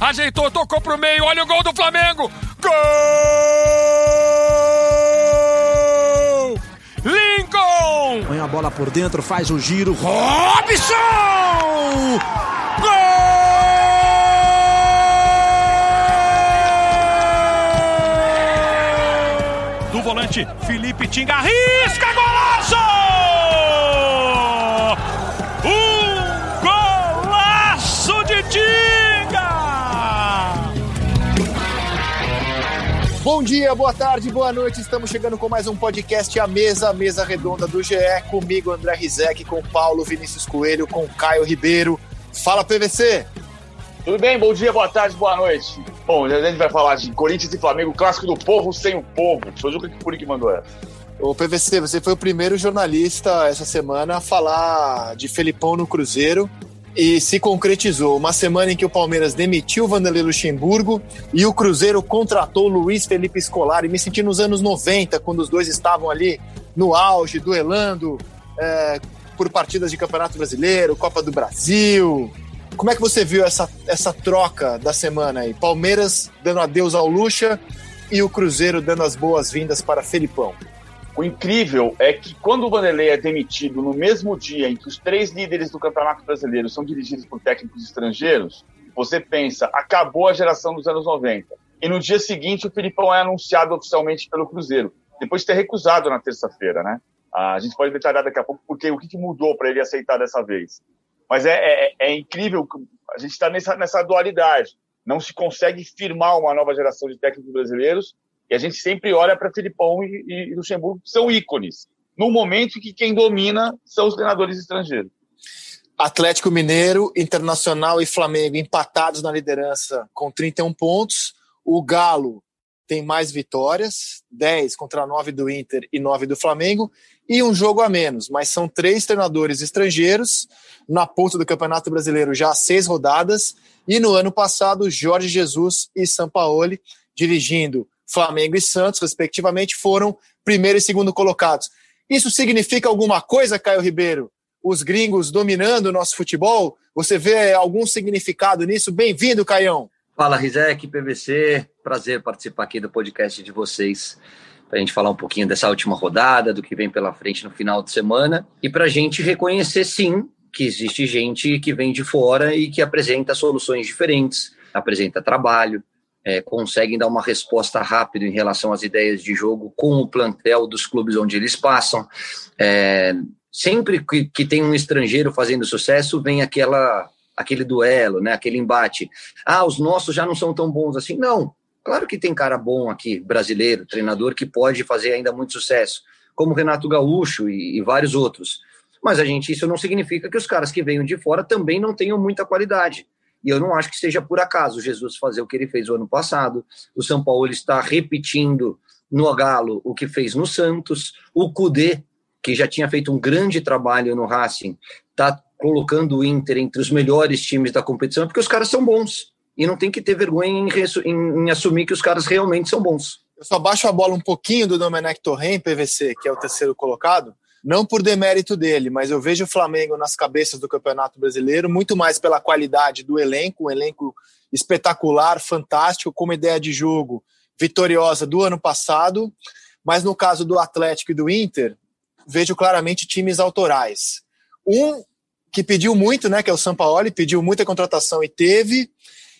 Ajeitou, tocou pro meio, olha o gol do Flamengo! Gol! Lincoln! Põe a bola por dentro, faz o giro. Robson! Gol! Do volante, Felipe Tinga, risca, golaço! Bom dia, boa tarde, boa noite. Estamos chegando com mais um podcast A Mesa, a Mesa Redonda do GE. Comigo, André Rizek, com Paulo Vinícius Coelho, com Caio Ribeiro. Fala, PVC! Tudo bem? Bom dia, boa tarde, boa noite. Bom, a gente vai falar de Corinthians e Flamengo, clássico do povo sem o povo. Foi o Juca que mandou essa. Ô, PVC, você foi o primeiro jornalista essa semana a falar de Felipão no Cruzeiro e se concretizou. Uma semana em que o Palmeiras demitiu o Vanderlei Luxemburgo e o Cruzeiro contratou Luiz Felipe Scolari. Me senti nos anos 90, quando os dois estavam ali no auge, duelando é, por partidas de Campeonato Brasileiro, Copa do Brasil. Como é que você viu essa, essa troca da semana aí? Palmeiras dando adeus ao Luxa e o Cruzeiro dando as boas-vindas para Felipão. O incrível é que quando o Vanderlei é demitido no mesmo dia em que os três líderes do Campeonato Brasileiro são dirigidos por técnicos estrangeiros, você pensa, acabou a geração dos anos 90. E no dia seguinte o Felipão é anunciado oficialmente pelo Cruzeiro, depois de ter recusado na terça-feira, né? A gente pode detalhar daqui a pouco porque o que mudou para ele aceitar dessa vez. Mas é, é, é incrível a gente está nessa, nessa dualidade. Não se consegue firmar uma nova geração de técnicos brasileiros e a gente sempre olha para Filipão e, e Luxemburgo, que são ícones. No momento que quem domina são os treinadores estrangeiros. Atlético Mineiro, Internacional e Flamengo empatados na liderança com 31 pontos. O Galo tem mais vitórias, 10 contra 9 do Inter e 9 do Flamengo, e um jogo a menos, mas são três treinadores estrangeiros na ponta do Campeonato Brasileiro já há seis rodadas, e no ano passado, Jorge Jesus e Sampaoli, dirigindo Flamengo e Santos, respectivamente, foram primeiro e segundo colocados. Isso significa alguma coisa, Caio Ribeiro? Os gringos dominando o nosso futebol? Você vê algum significado nisso? Bem-vindo, Caião. Fala, Rizek, PVC. Prazer participar aqui do podcast de vocês para a gente falar um pouquinho dessa última rodada, do que vem pela frente no final de semana e para a gente reconhecer, sim, que existe gente que vem de fora e que apresenta soluções diferentes, apresenta trabalho, é, conseguem dar uma resposta rápida em relação às ideias de jogo com o plantel dos clubes onde eles passam. É, sempre que, que tem um estrangeiro fazendo sucesso, vem aquela aquele duelo, né, aquele embate. Ah, os nossos já não são tão bons assim. Não, claro que tem cara bom aqui, brasileiro, treinador, que pode fazer ainda muito sucesso, como Renato Gaúcho e, e vários outros. Mas a gente, isso não significa que os caras que venham de fora também não tenham muita qualidade. E eu não acho que seja por acaso Jesus fazer o que ele fez o ano passado. O São Paulo está repetindo no Galo o que fez no Santos. O Cudê, que já tinha feito um grande trabalho no Racing, está colocando o Inter entre os melhores times da competição, porque os caras são bons. E não tem que ter vergonha em, em, em assumir que os caras realmente são bons. Eu só baixo a bola um pouquinho do Domenech Torren, PVC, que é o terceiro colocado, não por demérito dele, mas eu vejo o Flamengo nas cabeças do Campeonato Brasileiro, muito mais pela qualidade do elenco, um elenco espetacular, fantástico, com uma ideia de jogo vitoriosa do ano passado, mas no caso do Atlético e do Inter, vejo claramente times autorais. Um que pediu muito, né, que é o Sampaoli, pediu muita contratação e teve,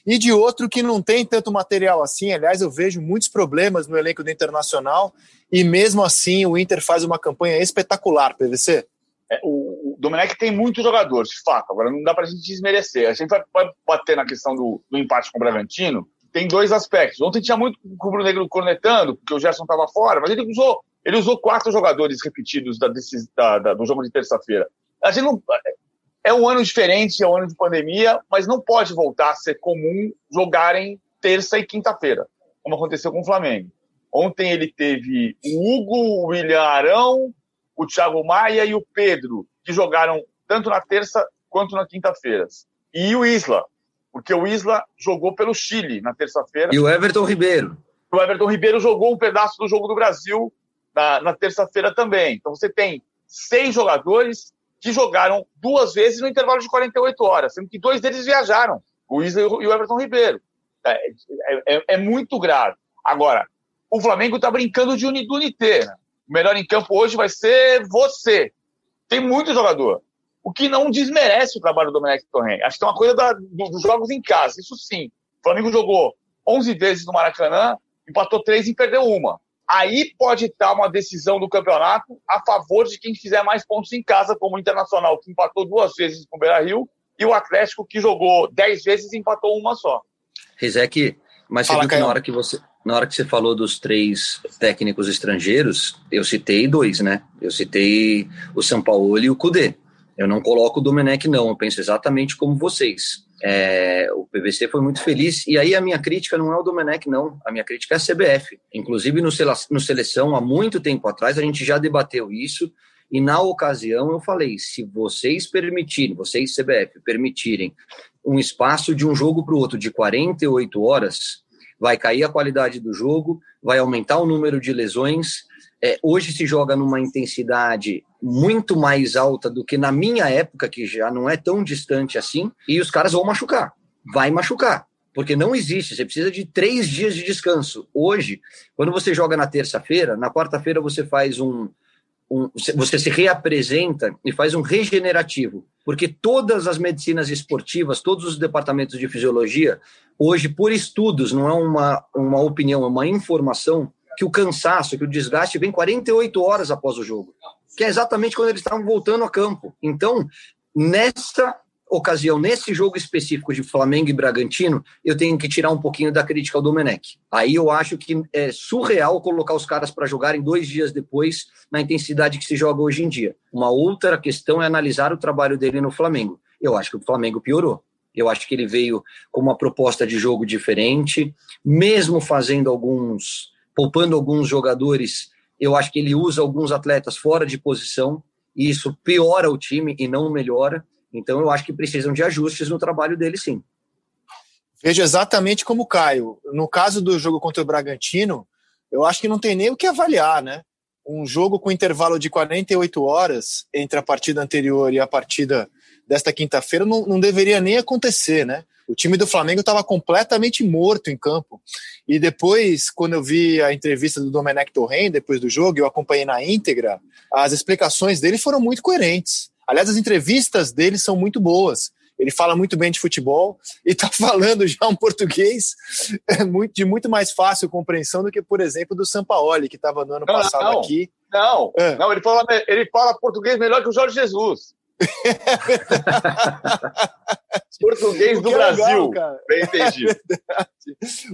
e de outro que não tem tanto material assim. Aliás, eu vejo muitos problemas no elenco do Internacional e mesmo assim o Inter faz uma campanha espetacular, PVC. É, o, o Domenech tem muitos jogadores, de fato. Agora não dá para a gente desmerecer. A gente vai, bater na questão do, do, empate com o Bragantino. Tem dois aspectos. Ontem tinha muito o Rubro Negro cornetando, porque o Gerson estava fora, mas ele usou, ele usou quatro jogadores repetidos da, da, da, do jogo de terça-feira. A gente não, é um ano diferente, é um ano de pandemia, mas não pode voltar a ser comum jogarem terça e quinta-feira, como aconteceu com o Flamengo. Ontem ele teve o Hugo, o William Arão, o Thiago Maia e o Pedro, que jogaram tanto na terça quanto na quinta-feira. E o Isla, porque o Isla jogou pelo Chile na terça-feira. E o Everton Ribeiro. O Everton Ribeiro jogou um pedaço do jogo do Brasil na, na terça-feira também. Então você tem seis jogadores que jogaram duas vezes no intervalo de 48 horas, sendo que dois deles viajaram. o Isla e o Everton Ribeiro. É, é, é, é muito grave. Agora, o Flamengo está brincando de unité. Né? O melhor em campo hoje vai ser você. Tem muito jogador. O que não desmerece o trabalho do Domenech Torren. Acho que é uma coisa da, dos jogos em casa. Isso sim. O Flamengo jogou 11 vezes no Maracanã, empatou três e perdeu uma. Aí pode estar uma decisão do campeonato a favor de quem fizer mais pontos em casa, como o Internacional, que empatou duas vezes com o Beira Rio, e o Atlético, que jogou dez vezes e empatou uma só. Rizek, mas você Fala, viu que na hora que você, na hora que você falou dos três técnicos estrangeiros, eu citei dois, né? Eu citei o São Paulo e o Cudê. Eu não coloco o Domenech, não. Eu penso exatamente como vocês. É, o PVC foi muito feliz. E aí a minha crítica não é o Domenech, não. A minha crítica é a CBF. Inclusive no, no Seleção, há muito tempo atrás, a gente já debateu isso. E na ocasião eu falei: se vocês permitirem, vocês, CBF, permitirem um espaço de um jogo para o outro de 48 horas, vai cair a qualidade do jogo, vai aumentar o número de lesões. É, hoje se joga numa intensidade muito mais alta do que na minha época, que já não é tão distante assim, e os caras vão machucar. Vai machucar. Porque não existe, você precisa de três dias de descanso. Hoje, quando você joga na terça-feira, na quarta-feira você faz um, um, você se reapresenta e faz um regenerativo, porque todas as medicinas esportivas, todos os departamentos de fisiologia, hoje, por estudos, não é uma, uma opinião, é uma informação, que o cansaço, que o desgaste vem 48 horas após o jogo, que é exatamente quando eles estavam voltando a campo. Então, nessa ocasião, nesse jogo específico de Flamengo e Bragantino, eu tenho que tirar um pouquinho da crítica ao Domenech. Aí eu acho que é surreal colocar os caras para jogarem dois dias depois na intensidade que se joga hoje em dia. Uma outra questão é analisar o trabalho dele no Flamengo. Eu acho que o Flamengo piorou. Eu acho que ele veio com uma proposta de jogo diferente, mesmo fazendo alguns, poupando alguns jogadores. Eu acho que ele usa alguns atletas fora de posição, e isso piora o time e não melhora. Então, eu acho que precisam de ajustes no trabalho dele, sim. Vejo exatamente como o Caio. No caso do jogo contra o Bragantino, eu acho que não tem nem o que avaliar, né? Um jogo com intervalo de 48 horas entre a partida anterior e a partida desta quinta-feira não, não deveria nem acontecer, né? O time do Flamengo estava completamente morto em campo. E depois, quando eu vi a entrevista do Domenech Torren, depois do jogo, eu acompanhei na íntegra, as explicações dele foram muito coerentes. Aliás, as entrevistas dele são muito boas. Ele fala muito bem de futebol e está falando já um português é de muito mais fácil compreensão do que, por exemplo, do Sampaoli, que estava no ano não, passado não, aqui. Não, é. não ele, fala, ele fala português melhor que o Jorge Jesus. português do é Brasil. Legal, Bem entendido.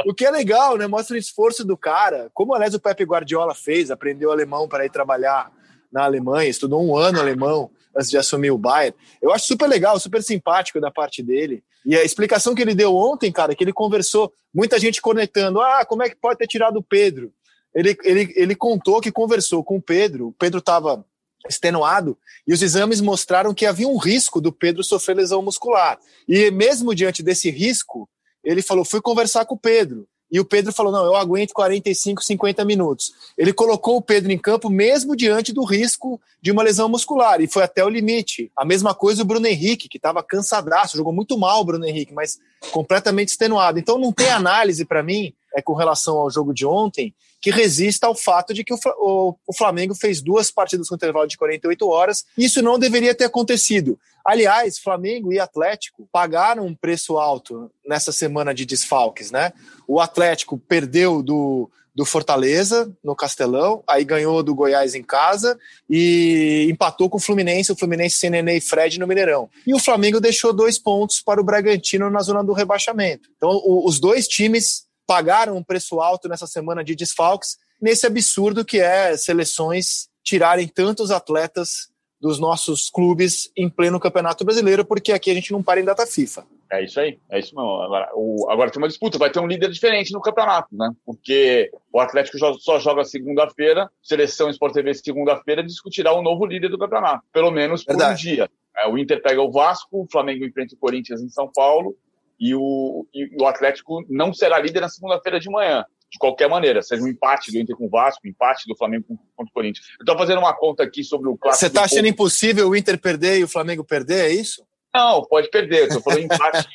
É o que é legal, né? Mostra o esforço do cara. Como, aliás, o Pepe Guardiola fez, aprendeu alemão para ir trabalhar na Alemanha, estudou um ano alemão antes de assumir o Bayern. Eu acho super legal, super simpático da parte dele. E a explicação que ele deu ontem, cara, que ele conversou, muita gente conectando, ah, como é que pode ter tirado o Pedro? Ele, ele, ele contou que conversou com o Pedro, o Pedro estava extenuado e os exames mostraram que havia um risco do Pedro sofrer lesão muscular. E mesmo diante desse risco, ele falou: fui conversar com o Pedro. E o Pedro falou: não, eu aguento 45, 50 minutos. Ele colocou o Pedro em campo mesmo diante do risco de uma lesão muscular, e foi até o limite. A mesma coisa o Bruno Henrique, que estava cansadaço, jogou muito mal o Bruno Henrique, mas completamente extenuado. Então não tem análise para mim, é com relação ao jogo de ontem, que resista ao fato de que o, Flamengo fez duas partidas com intervalo de 48 horas. Isso não deveria ter acontecido. Aliás, Flamengo e Atlético pagaram um preço alto nessa semana de desfalques, né? O Atlético perdeu do, do Fortaleza no Castelão, aí ganhou do Goiás em casa e empatou com o Fluminense, o Fluminense sem Nenê e Fred no Mineirão. E o Flamengo deixou dois pontos para o Bragantino na zona do rebaixamento. Então, o, os dois times pagaram um preço alto nessa semana de desfalques, nesse absurdo que é seleções tirarem tantos atletas dos nossos clubes em pleno Campeonato Brasileiro, porque aqui a gente não para em data FIFA. É isso aí, é isso mesmo. Agora, o, agora tem uma disputa, vai ter um líder diferente no campeonato, né? Porque o Atlético só joga segunda-feira, seleção Sport TV segunda-feira discutirá o novo líder do campeonato, pelo menos por Verdade. um dia. É, o Inter pega o Vasco, o Flamengo enfrenta o Corinthians em São Paulo e o, e o Atlético não será líder na segunda-feira de manhã, de qualquer maneira, seja um empate do Inter com o Vasco, um empate do Flamengo contra o Corinthians. Eu estou fazendo uma conta aqui sobre o clássico. Você está achando impossível o Inter perder e o Flamengo perder, é isso? Não, pode perder. Estou falando empate.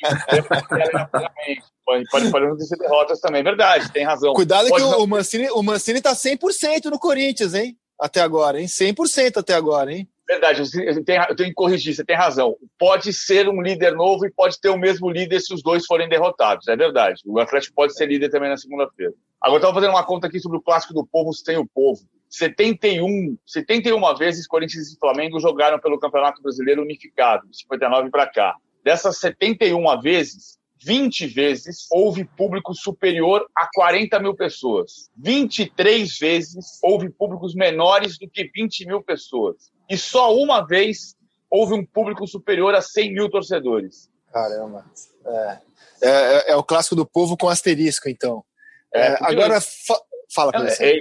pode, pode, pode acontecer derrotas também. Verdade, tem razão. Cuidado pode que não... o Mancini, o Mancini tá 100% no Corinthians, hein? Até agora, hein? 100% até agora, hein? Verdade, eu tenho, que corrigir, você tem razão. Pode ser um líder novo e pode ter o mesmo líder se os dois forem derrotados, é verdade. O Atlético pode ser líder também na segunda-feira. Agora, estava fazendo uma conta aqui sobre o clássico do povo sem o povo. 71, 71 vezes Corinthians e Flamengo jogaram pelo Campeonato Brasileiro unificado, de 59 para cá. Dessas 71 vezes, 20 vezes houve público superior a 40 mil pessoas. 23 vezes houve públicos menores do que 20 mil pessoas. E só uma vez houve um público superior a 100 mil torcedores. Caramba. É, é, é, é o clássico do povo com asterisco, então. É, é agora, fa fala, é, é,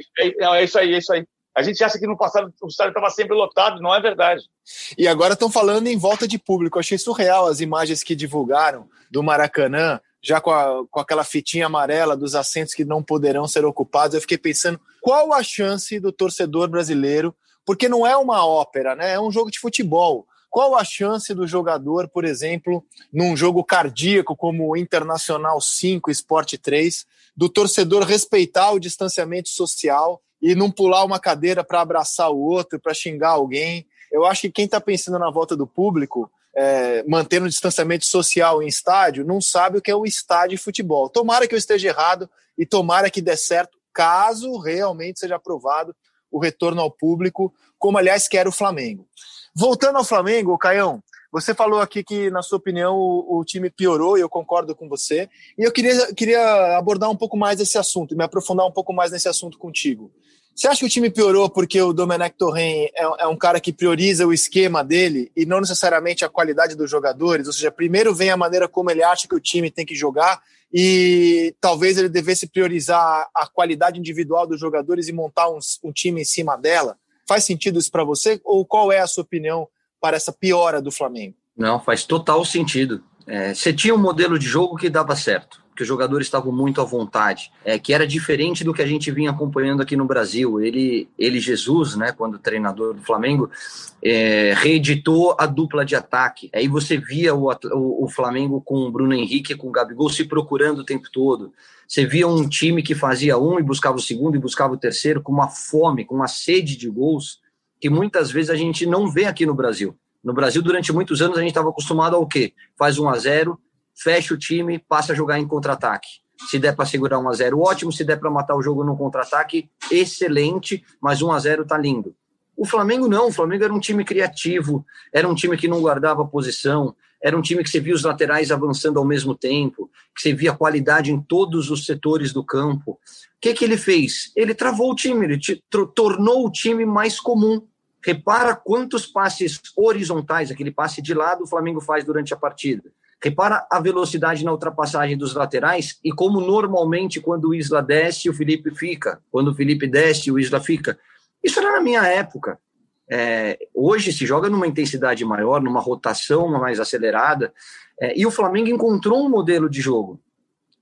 é, isso aí, é isso aí. A gente acha que no passado o estádio estava sempre lotado, não é verdade. E agora estão falando em volta de público. Eu achei surreal as imagens que divulgaram do Maracanã, já com, a, com aquela fitinha amarela dos assentos que não poderão ser ocupados. Eu fiquei pensando qual a chance do torcedor brasileiro, porque não é uma ópera, né? É um jogo de futebol. Qual a chance do jogador, por exemplo, num jogo cardíaco como o Internacional 5, Sport 3, do torcedor respeitar o distanciamento social e não pular uma cadeira para abraçar o outro, para xingar alguém. Eu acho que quem está pensando na volta do público, é, mantendo o distanciamento social em estádio, não sabe o que é um estádio de futebol. Tomara que eu esteja errado e tomara que dê certo, caso realmente seja aprovado o retorno ao público, como aliás quer o Flamengo. Voltando ao Flamengo, Caião, você falou aqui que, na sua opinião, o, o, time piorou, e eu concordo com você. E eu queria, queria abordar um pouco mais esse assunto, me aprofundar um pouco mais nesse assunto contigo. Você acha que o time piorou porque o Domenech Torren é, é, um cara que prioriza o esquema dele e não necessariamente a qualidade dos jogadores? Ou seja, primeiro vem a maneira como ele acha que o time tem que jogar e talvez ele devesse priorizar a qualidade individual dos jogadores e montar um, um time em cima dela? Faz sentido isso para você? Ou qual é a sua opinião para essa piora do Flamengo? Não, faz total sentido. É, você tinha um modelo de jogo que dava certo que os jogadores estavam muito à vontade, é, que era diferente do que a gente vinha acompanhando aqui no Brasil. Ele, ele Jesus, né, quando treinador do Flamengo, é, reeditou a dupla de ataque. Aí você via o, o, o Flamengo com o Bruno Henrique, com o Gabigol se procurando o tempo todo. Você via um time que fazia um e buscava o segundo e buscava o terceiro com uma fome, com uma sede de gols que muitas vezes a gente não vê aqui no Brasil. No Brasil, durante muitos anos, a gente estava acostumado ao quê? Faz 1 a 0 fecha o time, passa a jogar em contra-ataque. Se der para segurar 1 a 0 ótimo. Se der para matar o jogo no contra-ataque, excelente. Mas 1 a 0 tá lindo. O Flamengo não. O Flamengo era um time criativo, era um time que não guardava posição, era um time que você via os laterais avançando ao mesmo tempo, que você via qualidade em todos os setores do campo. O que, que ele fez? Ele travou o time, ele tornou o time mais comum. Repara quantos passes horizontais, aquele passe de lado, o Flamengo faz durante a partida. Repara a velocidade na ultrapassagem dos laterais e como normalmente quando o Isla desce, o Felipe fica. Quando o Felipe desce, o Isla fica. Isso era na minha época. É, hoje se joga numa intensidade maior, numa rotação mais acelerada, é, e o Flamengo encontrou um modelo de jogo.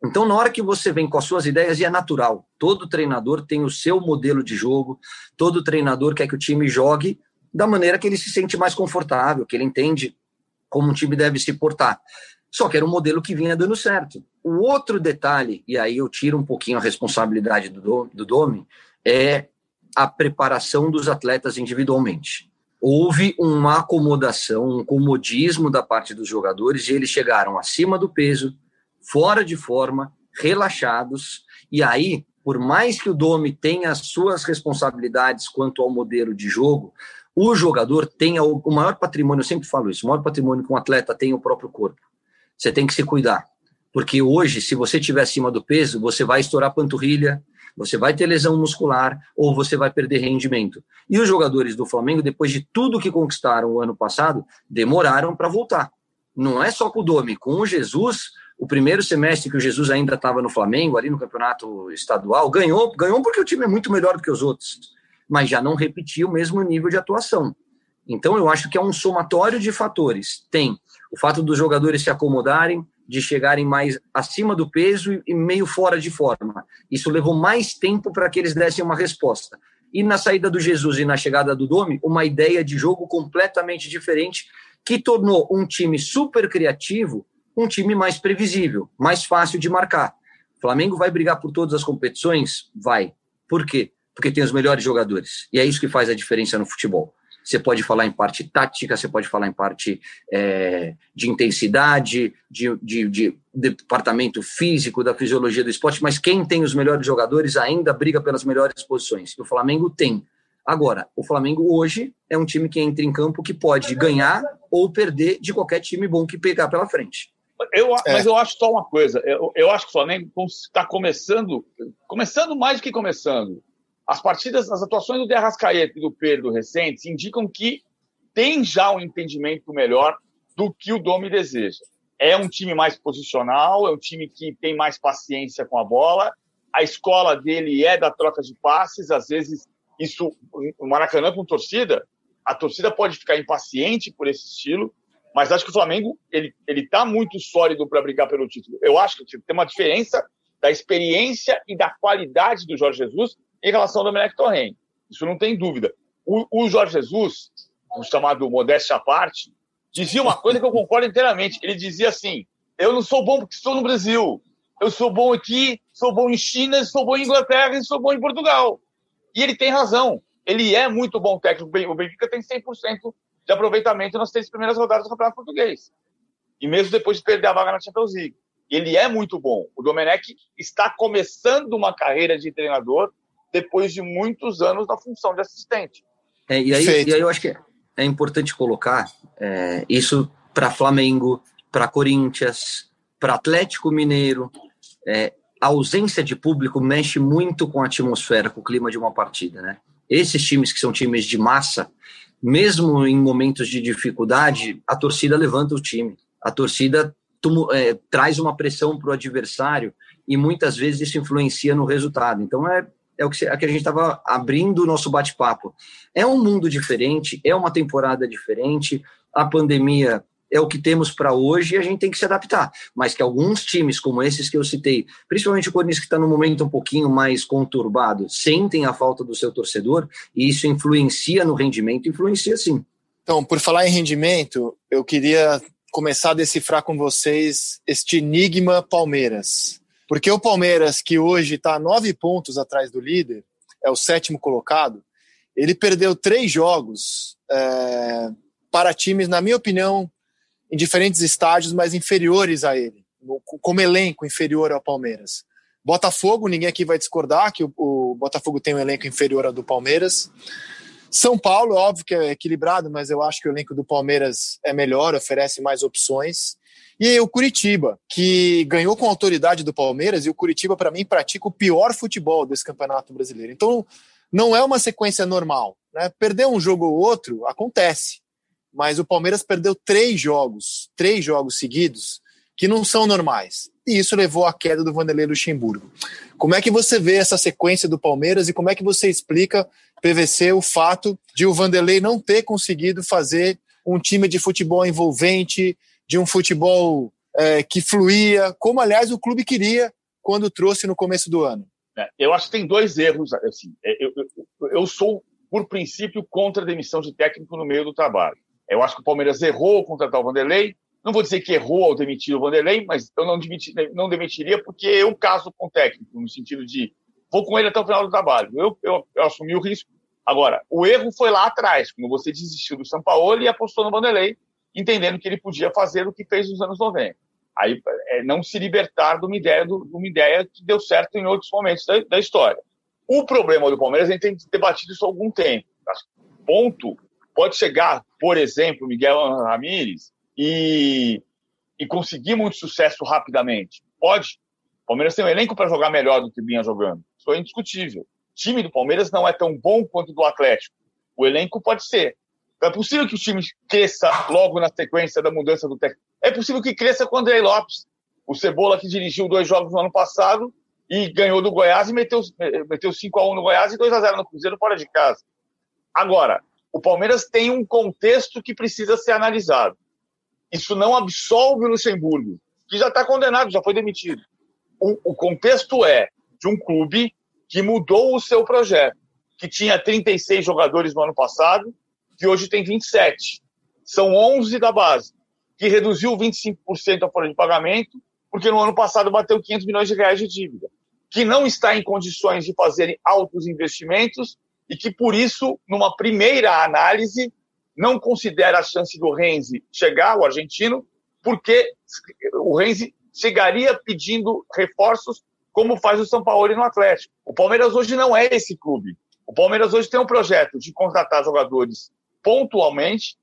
Então, na hora que você vem com as suas ideias, e é natural, todo treinador tem o seu modelo de jogo, todo treinador quer que o time jogue da maneira que ele se sente mais confortável, que ele entende como um time deve se portar. Só que era um modelo que vinha dando certo. O outro detalhe, e aí eu tiro um pouquinho a responsabilidade do, do Domi, é a preparação dos atletas individualmente. Houve uma acomodação, um comodismo da parte dos jogadores e eles chegaram acima do peso, fora de forma, relaxados. E aí, por mais que o Domi tenha as suas responsabilidades quanto ao modelo de jogo, o jogador tem o maior patrimônio, eu sempre falo isso, o maior patrimônio que um atleta tem é o próprio corpo. Você tem que se cuidar. Porque hoje, se você estiver acima do peso, você vai estourar a panturrilha, você vai ter lesão muscular ou você vai perder rendimento. E os jogadores do Flamengo, depois de tudo que conquistaram o ano passado, demoraram para voltar. Não é só com o Domi, com o Jesus, o primeiro semestre que o Jesus ainda estava no Flamengo, ali no campeonato estadual, ganhou, ganhou porque o time é muito melhor do que os outros, mas já não repetia o mesmo nível de atuação. Então eu acho que é um somatório de fatores. Tem o fato dos jogadores se acomodarem, de chegarem mais acima do peso e meio fora de forma. Isso levou mais tempo para que eles dessem uma resposta. e na saída do Jesus e na chegada do Domi, uma ideia de jogo completamente diferente que tornou um time super criativo um time mais previsível, mais fácil de marcar. O Flamengo vai brigar por todas as competições? Vai. Por quê? Porque tem os melhores jogadores. E é isso que faz a diferença no futebol. Você pode falar em parte tática, você pode falar em parte é, de intensidade, de, de, de, departamento físico, da fisiologia do esporte, mas quem tem os melhores jogadores ainda briga pelas melhores posições. E o Flamengo tem. Agora, o Flamengo hoje é um time que entra em campo que pode ganhar ou perder de qualquer time bom que pegar pela frente. Eu, é. Mas eu acho só uma coisa. Eu, eu acho que o Flamengo está começando, começando mais do que começando. As partidas, as atuações do De Arrascaeta e do Pedro recentes indicam que tem já um entendimento melhor do que o Domi deseja. É um time mais posicional, é um time que tem mais paciência com a bola. A escola dele é da troca de passes. Às vezes, isso, o Maracanã com torcida, a torcida pode ficar impaciente por esse estilo, mas acho que o Flamengo ele ele está muito sólido para brigar pelo título. Eu acho que tem uma diferença da experiência e da qualidade do Jorge Jesus em relação ao Domenech Torren. Isso não tem dúvida. O, o Jorge Jesus, o chamado modéstia à parte, dizia uma coisa que eu concordo inteiramente. Ele dizia assim: eu não sou bom porque estou no Brasil. Eu sou bom aqui, sou bom em China, sou bom em Inglaterra e sou bom em Portugal. E ele tem razão. Ele é muito bom técnico. O Benfica tem 100% de aproveitamento nas três primeiras rodadas do Campeonato Português. E mesmo depois de perder a vaga na Champions League. Ele é muito bom. O Domenech está começando uma carreira de treinador depois de muitos anos na função de assistente. É, e, aí, e, aí, eu acho que é importante colocar é, isso para Flamengo, para Corinthians, para Atlético Mineiro. É, a ausência de público mexe muito com a atmosfera, com o clima de uma partida, né? Esses times que são times de massa, mesmo em momentos de dificuldade, a torcida levanta o time. A torcida é, traz uma pressão para o adversário e muitas vezes isso influencia no resultado. Então é, é o que, é que a gente estava abrindo o nosso bate-papo. É um mundo diferente, é uma temporada diferente, a pandemia é o que temos para hoje e a gente tem que se adaptar. Mas que alguns times, como esses que eu citei, principalmente o Corinthians, que está num momento um pouquinho mais conturbado, sentem a falta do seu torcedor e isso influencia no rendimento, influencia sim. Então, por falar em rendimento, eu queria começar a decifrar com vocês este enigma Palmeiras. Porque o Palmeiras, que hoje está nove pontos atrás do líder, é o sétimo colocado, ele perdeu três jogos é, para times, na minha opinião, em diferentes estágios, mas inferiores a ele, como elenco inferior ao Palmeiras. Botafogo, ninguém aqui vai discordar que o, o Botafogo tem um elenco inferior ao do Palmeiras. São Paulo, óbvio que é equilibrado, mas eu acho que o elenco do Palmeiras é melhor, oferece mais opções. E o Curitiba, que ganhou com autoridade do Palmeiras, e o Curitiba, para mim, pratica o pior futebol desse campeonato brasileiro. Então, não é uma sequência normal. Né? Perder um jogo ou outro acontece mas o Palmeiras perdeu três jogos, três jogos seguidos, que não são normais. E isso levou à queda do Vanderlei Luxemburgo. Como é que você vê essa sequência do Palmeiras e como é que você explica, PVC, o fato de o Vanderlei não ter conseguido fazer um time de futebol envolvente, de um futebol é, que fluía, como aliás o clube queria quando trouxe no começo do ano? É, eu acho que tem dois erros. Assim, é, eu, eu, eu sou, por princípio, contra a demissão de técnico no meio do trabalho. Eu acho que o Palmeiras errou ao contratar o Vanderlei. Não vou dizer que errou ao demitir o Vanderlei, mas eu não, demitir, não demitiria porque eu caso com o técnico, no sentido de vou com ele até o final do trabalho. Eu, eu, eu assumi o risco. Agora, o erro foi lá atrás, quando você desistiu do São Paulo e apostou no Vanderlei, entendendo que ele podia fazer o que fez nos anos 90. Aí é não se libertar de uma ideia, de uma ideia que deu certo em outros momentos da, da história. O problema do Palmeiras, a gente tem debatido isso há algum tempo. Ponto pode chegar, por exemplo, Miguel Ramírez e, e conseguir muito sucesso rapidamente? Pode. O Palmeiras tem um elenco para jogar melhor do que vinha jogando. Isso é indiscutível. O time do Palmeiras não é tão bom quanto do Atlético. O elenco pode ser. É possível que o time cresça logo na sequência da mudança do técnico. É possível que cresça com o André Lopes. O Cebola que dirigiu dois jogos no ano passado e ganhou do Goiás e meteu, meteu 5x1 no Goiás e 2x0 no Cruzeiro fora de casa. Agora, o Palmeiras tem um contexto que precisa ser analisado. Isso não absolve o Luxemburgo, que já está condenado, já foi demitido. O, o, contexto é de um clube que mudou o seu projeto, que tinha 36 jogadores no ano passado, que hoje tem 27. São 11 da base, que reduziu 25% a folha de pagamento, porque no ano passado bateu 500 milhões de reais de dívida, que não está em condições de fazer altos investimentos e que, por isso, numa primeira análise, não considera a chance do Renzi chegar, o argentino, porque o Renzi chegaria pedindo reforços, como faz o São Paulo no Atlético. O Palmeiras hoje não é esse clube. O Palmeiras hoje tem um projeto de contratar jogadores pontualmente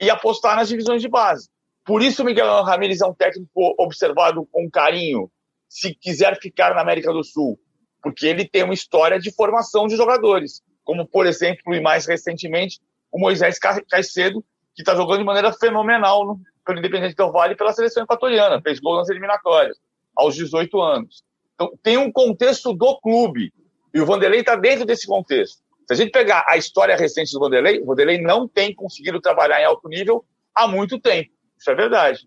e apostar nas divisões de base. Por isso, Miguel Ramírez é um técnico observado com carinho, se quiser ficar na América do Sul, porque ele tem uma história de formação de jogadores, como, por exemplo, e mais recentemente, o Moisés Caicedo, que está jogando de maneira fenomenal no, pelo Independente Del Vale pela seleção equatoriana, fez gol nas eliminatórias, aos 18 anos. Então, tem um contexto do clube, e o Vanderlei está dentro desse contexto. Se a gente pegar a história recente do Vanderlei, o Vanderlei não tem conseguido trabalhar em alto nível há muito tempo. Isso é verdade.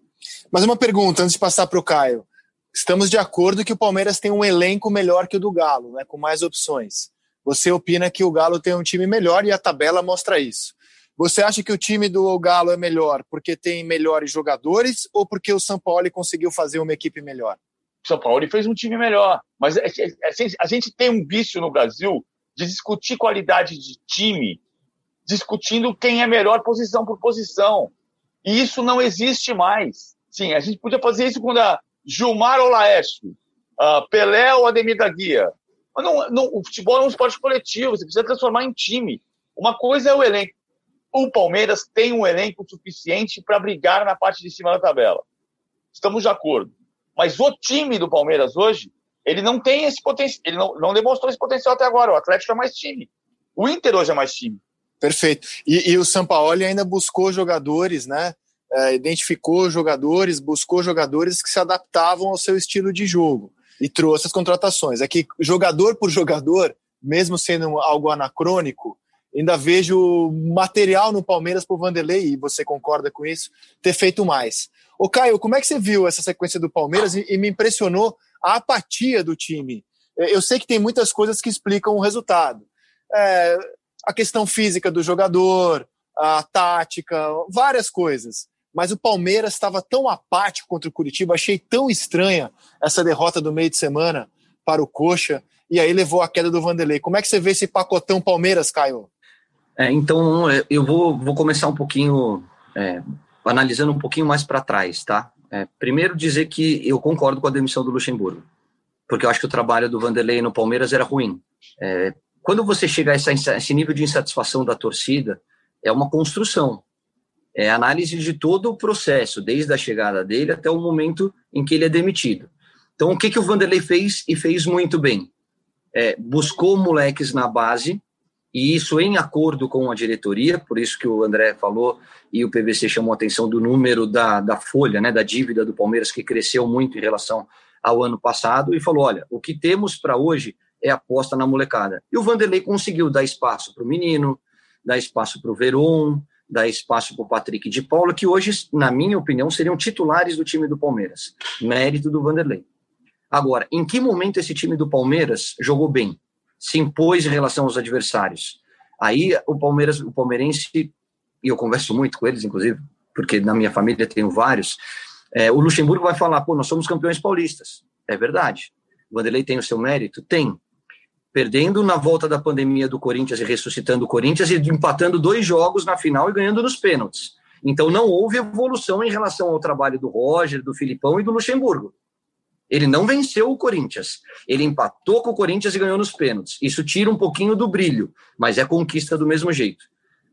Mas uma pergunta, antes de passar para o Caio. Estamos de acordo que o Palmeiras tem um elenco melhor que o do Galo, né, com mais opções. Você opina que o Galo tem um time melhor e a tabela mostra isso. Você acha que o time do Galo é melhor porque tem melhores jogadores ou porque o São Paulo conseguiu fazer uma equipe melhor? O São Paulo fez um time melhor. Mas é a gente tem um vício no Brasil de discutir qualidade de time, discutindo quem é melhor posição por posição. E isso não existe mais. Sim, a gente podia fazer isso quando a Gilmar ou Laércio, Pelé ou Ademir da Guia. Mas não, não, o futebol é um esporte coletivo, você precisa transformar em time. Uma coisa é o elenco o Palmeiras tem um elenco suficiente para brigar na parte de cima da tabela. Estamos de acordo. Mas o time do Palmeiras hoje, ele não tem esse potencial, ele não, não demonstrou esse potencial até agora. O Atlético é mais time. O Inter hoje é mais time. Perfeito. E, e o Sampaoli ainda buscou jogadores, né? É, identificou jogadores, buscou jogadores que se adaptavam ao seu estilo de jogo e trouxe as contratações. É que jogador por jogador, mesmo sendo algo anacrônico, ainda vejo material no Palmeiras para o Vanderlei, e você concorda com isso, ter feito mais. Ô Caio, como é que você viu essa sequência do Palmeiras e, e me impressionou a apatia do time? É, eu sei que tem muitas coisas que explicam o resultado. É, a questão física do jogador, a tática, várias coisas. Mas o Palmeiras estava tão apático contra o Curitiba, achei tão estranha essa derrota do meio de semana para o Coxa, e aí levou a queda do Vanderlei. Como é que você vê esse pacotão Palmeiras, Caio? É, então, eu vou, vou começar um pouquinho, é, analisando um pouquinho mais para trás, tá? É, primeiro, dizer que eu concordo com a demissão do Luxemburgo, porque eu acho que o trabalho do Vanderlei no Palmeiras era ruim. É, quando você chega a esse nível de insatisfação da torcida, é uma construção. É análise de todo o processo, desde a chegada dele até o momento em que ele é demitido. Então, o que, que o Vanderlei fez e fez muito bem? É, buscou moleques na base e isso em acordo com a diretoria, por isso que o André falou e o PVC chamou a atenção do número da, da folha, né, da dívida do Palmeiras, que cresceu muito em relação ao ano passado, e falou: olha, o que temos para hoje é aposta na molecada. E o Vanderlei conseguiu dar espaço para o menino, dar espaço para o Veron, dar espaço para o Patrick de Paula, que hoje, na minha opinião, seriam titulares do time do Palmeiras. Mérito do Vanderlei. Agora, em que momento esse time do Palmeiras jogou bem? Se impôs em relação aos adversários. Aí o Palmeiras, o palmeirense, e eu converso muito com eles, inclusive, porque na minha família tenho vários, é, o Luxemburgo vai falar, pô, nós somos campeões paulistas. É verdade. O Vanderlei tem o seu mérito? Tem. Perdendo na volta da pandemia do Corinthians e ressuscitando o Corinthians e empatando dois jogos na final e ganhando nos pênaltis. Então não houve evolução em relação ao trabalho do Roger, do Filipão e do Luxemburgo. Ele não venceu o Corinthians. Ele empatou com o Corinthians e ganhou nos pênaltis. Isso tira um pouquinho do brilho, mas é conquista do mesmo jeito.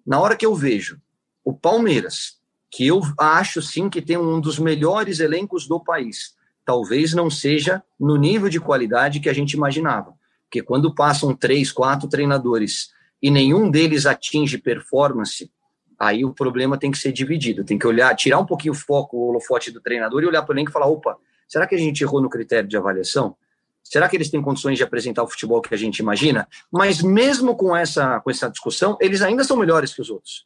Na hora que eu vejo o Palmeiras, que eu acho sim que tem um dos melhores elencos do país, talvez não seja no nível de qualidade que a gente imaginava. Porque quando passam três, quatro treinadores e nenhum deles atinge performance, aí o problema tem que ser dividido. Tem que olhar, tirar um pouquinho o foco, o holofote do treinador e olhar para o elenco e falar: opa, Será que a gente errou no critério de avaliação? Será que eles têm condições de apresentar o futebol que a gente imagina? Mas mesmo com essa, com essa discussão, eles ainda são melhores que os outros.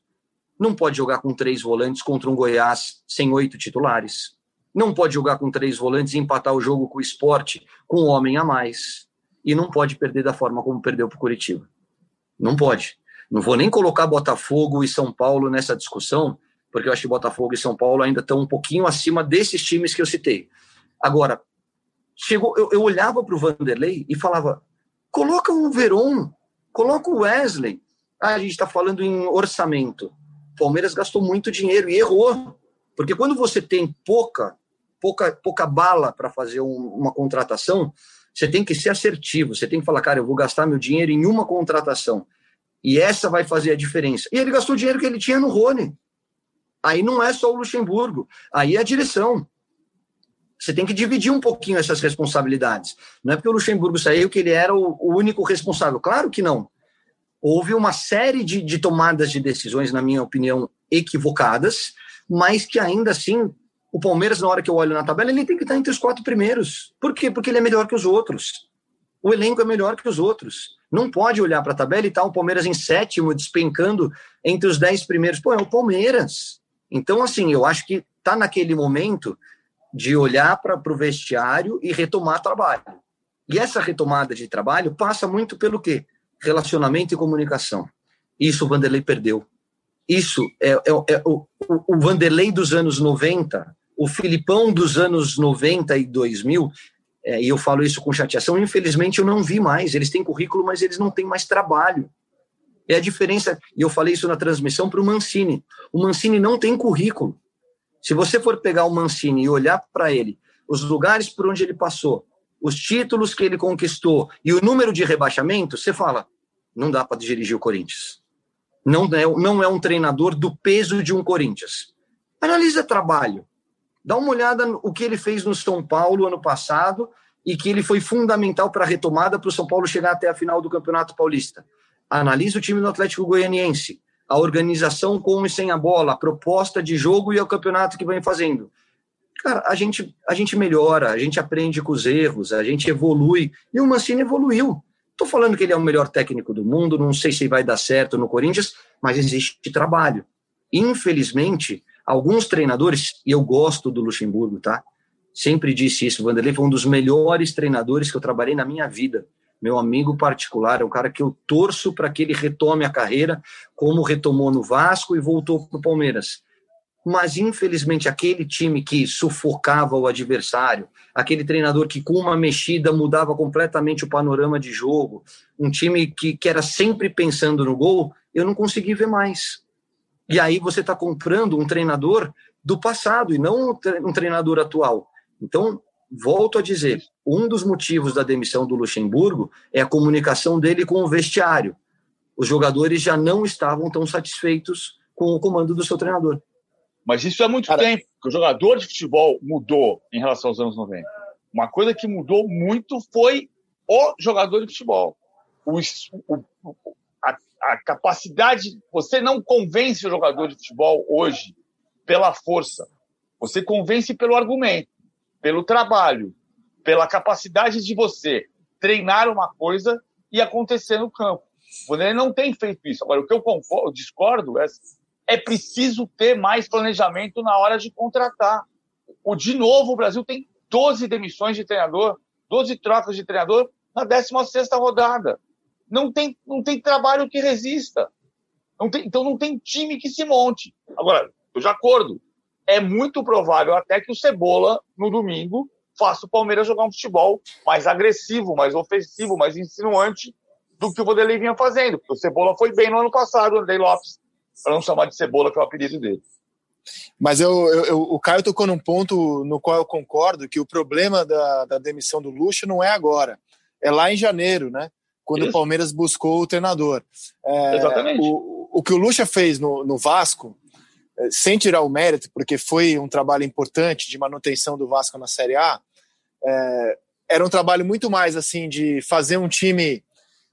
Não pode jogar com três volantes contra um Goiás sem oito titulares. Não pode jogar com três volantes e empatar o jogo com o esporte com um homem a mais. E não pode perder da forma como perdeu para o Curitiba. Não pode. Não vou nem colocar Botafogo e São Paulo nessa discussão, porque eu acho que Botafogo e São Paulo ainda estão um pouquinho acima desses times que eu citei. Agora, chegou, eu, eu olhava para o Vanderlei e falava: coloca o Veron, coloca o Wesley. Ah, a gente está falando em orçamento. Palmeiras gastou muito dinheiro e errou. Porque quando você tem pouca, pouca, pouca bala para fazer um, uma contratação, você tem que ser assertivo. Você tem que falar, cara, eu vou gastar meu dinheiro em uma contratação. E essa vai fazer a diferença. E ele gastou o dinheiro que ele tinha no Rony. Aí não é só o Luxemburgo, aí é a direção. Você tem que dividir um pouquinho essas responsabilidades. Não é porque o Luxemburgo saiu que ele era o, único responsável. Claro que não houve uma série de, de tomadas de decisões, na minha opinião, equivocadas, mas que ainda assim o Palmeiras, na hora que eu olho na tabela, ele tem que estar entre os quatro primeiros. Por quê? Porque ele é melhor que os outros. O elenco é melhor que os outros. Não pode olhar para a tabela e estar tá o Palmeiras em sétimo, despencando entre os dez primeiros. Pô, é o Palmeiras. Então, assim, eu acho que está naquele momento de olhar para o vestiário e retomar trabalho. E essa retomada de trabalho passa muito pelo quê? relacionamento e comunicação. Isso o Vanderlei perdeu. Isso é, é, é o, o, Vanderlei dos anos 90, o Filipão dos anos 90 e 2000, é, e eu falo isso com chateação, infelizmente eu não vi mais. Eles têm currículo, mas eles não têm mais trabalho. É a diferença, e eu falei isso na transmissão para o Mancini. O Mancini não tem currículo. Se você for pegar o Mancini e olhar para ele, os lugares por onde ele passou, os títulos que ele conquistou e o número de rebaixamento, você fala, não dá para dirigir o Corinthians. Não é, não é um treinador do peso de um Corinthians. Analisa trabalho. Dá uma olhada no que ele fez no São Paulo ano passado e que ele foi fundamental para a retomada para o São Paulo chegar até a final do Campeonato Paulista. Analisa o time do Atlético Goianiense, a organização com e sem a bola, a proposta de jogo e o campeonato que vem fazendo cara, a gente, a gente melhora, a gente aprende com os erros, a gente evolui. E o Mancini evoluiu. Estou falando que ele é o melhor técnico do mundo, não sei se vai dar certo no Corinthians, mas existe trabalho. Infelizmente, alguns treinadores, e eu gosto do Luxemburgo, tá? Sempre disse isso, Vanderlei foi um dos melhores treinadores que eu trabalhei na minha vida. Meu amigo particular, é um cara que eu torço para que ele retome a carreira, como retomou no Vasco e voltou para o Palmeiras mas infelizmente aquele time que sufocava o adversário, aquele treinador que com uma mexida mudava completamente o panorama de jogo, um time que, que era sempre pensando no gol, eu não consegui ver mais. E aí você está comprando um treinador do passado e não um treinador atual. Então, volto a dizer, um dos motivos da demissão do Luxemburgo é a comunicação dele com o vestiário. Os jogadores já não estavam tão satisfeitos com o comando do seu treinador. Mas isso é muito Cara, tempo, o jogador de futebol mudou em relação aos anos 90. Uma coisa que mudou muito foi o jogador de futebol. O, o, a, a capacidade. Você não convence o jogador de futebol hoje pela força. Você convence pelo argumento, pelo trabalho, pela capacidade de você treinar uma coisa e acontecer no campo. O Vanderlei não tem feito isso. Agora, o que eu, concordo, discordo é é preciso ter mais planejamento na hora de contratar. O, de novo, o Brasil tem 12 demissões de treinador, 12 trocas de treinador na 16 rodada. Não tem, não tem trabalho que resista. Não tem, então não tem time que se monte. Agora, eu de acordo. É muito provável até que o Cebola, no domingo, faça o Palmeiras jogar um futebol mais agressivo, mais ofensivo, mais insinuante do que o Vanderlei vinha fazendo. Porque o Cebola foi bem no ano passado, o Andrei Lopes para não chamar de cebola, que é o apelido dele. Mas eu, eu, eu, o Caio tocou num ponto no qual eu concordo que o problema da, da demissão do Luxo não é agora, é lá em janeiro, né? Quando Isso. o Palmeiras buscou o treinador. É, Exatamente. O, o que o Lucha fez no, no Vasco, é, sem tirar o mérito, porque foi um trabalho importante de manutenção do Vasco na Série A, é, era um trabalho muito mais assim de fazer um time,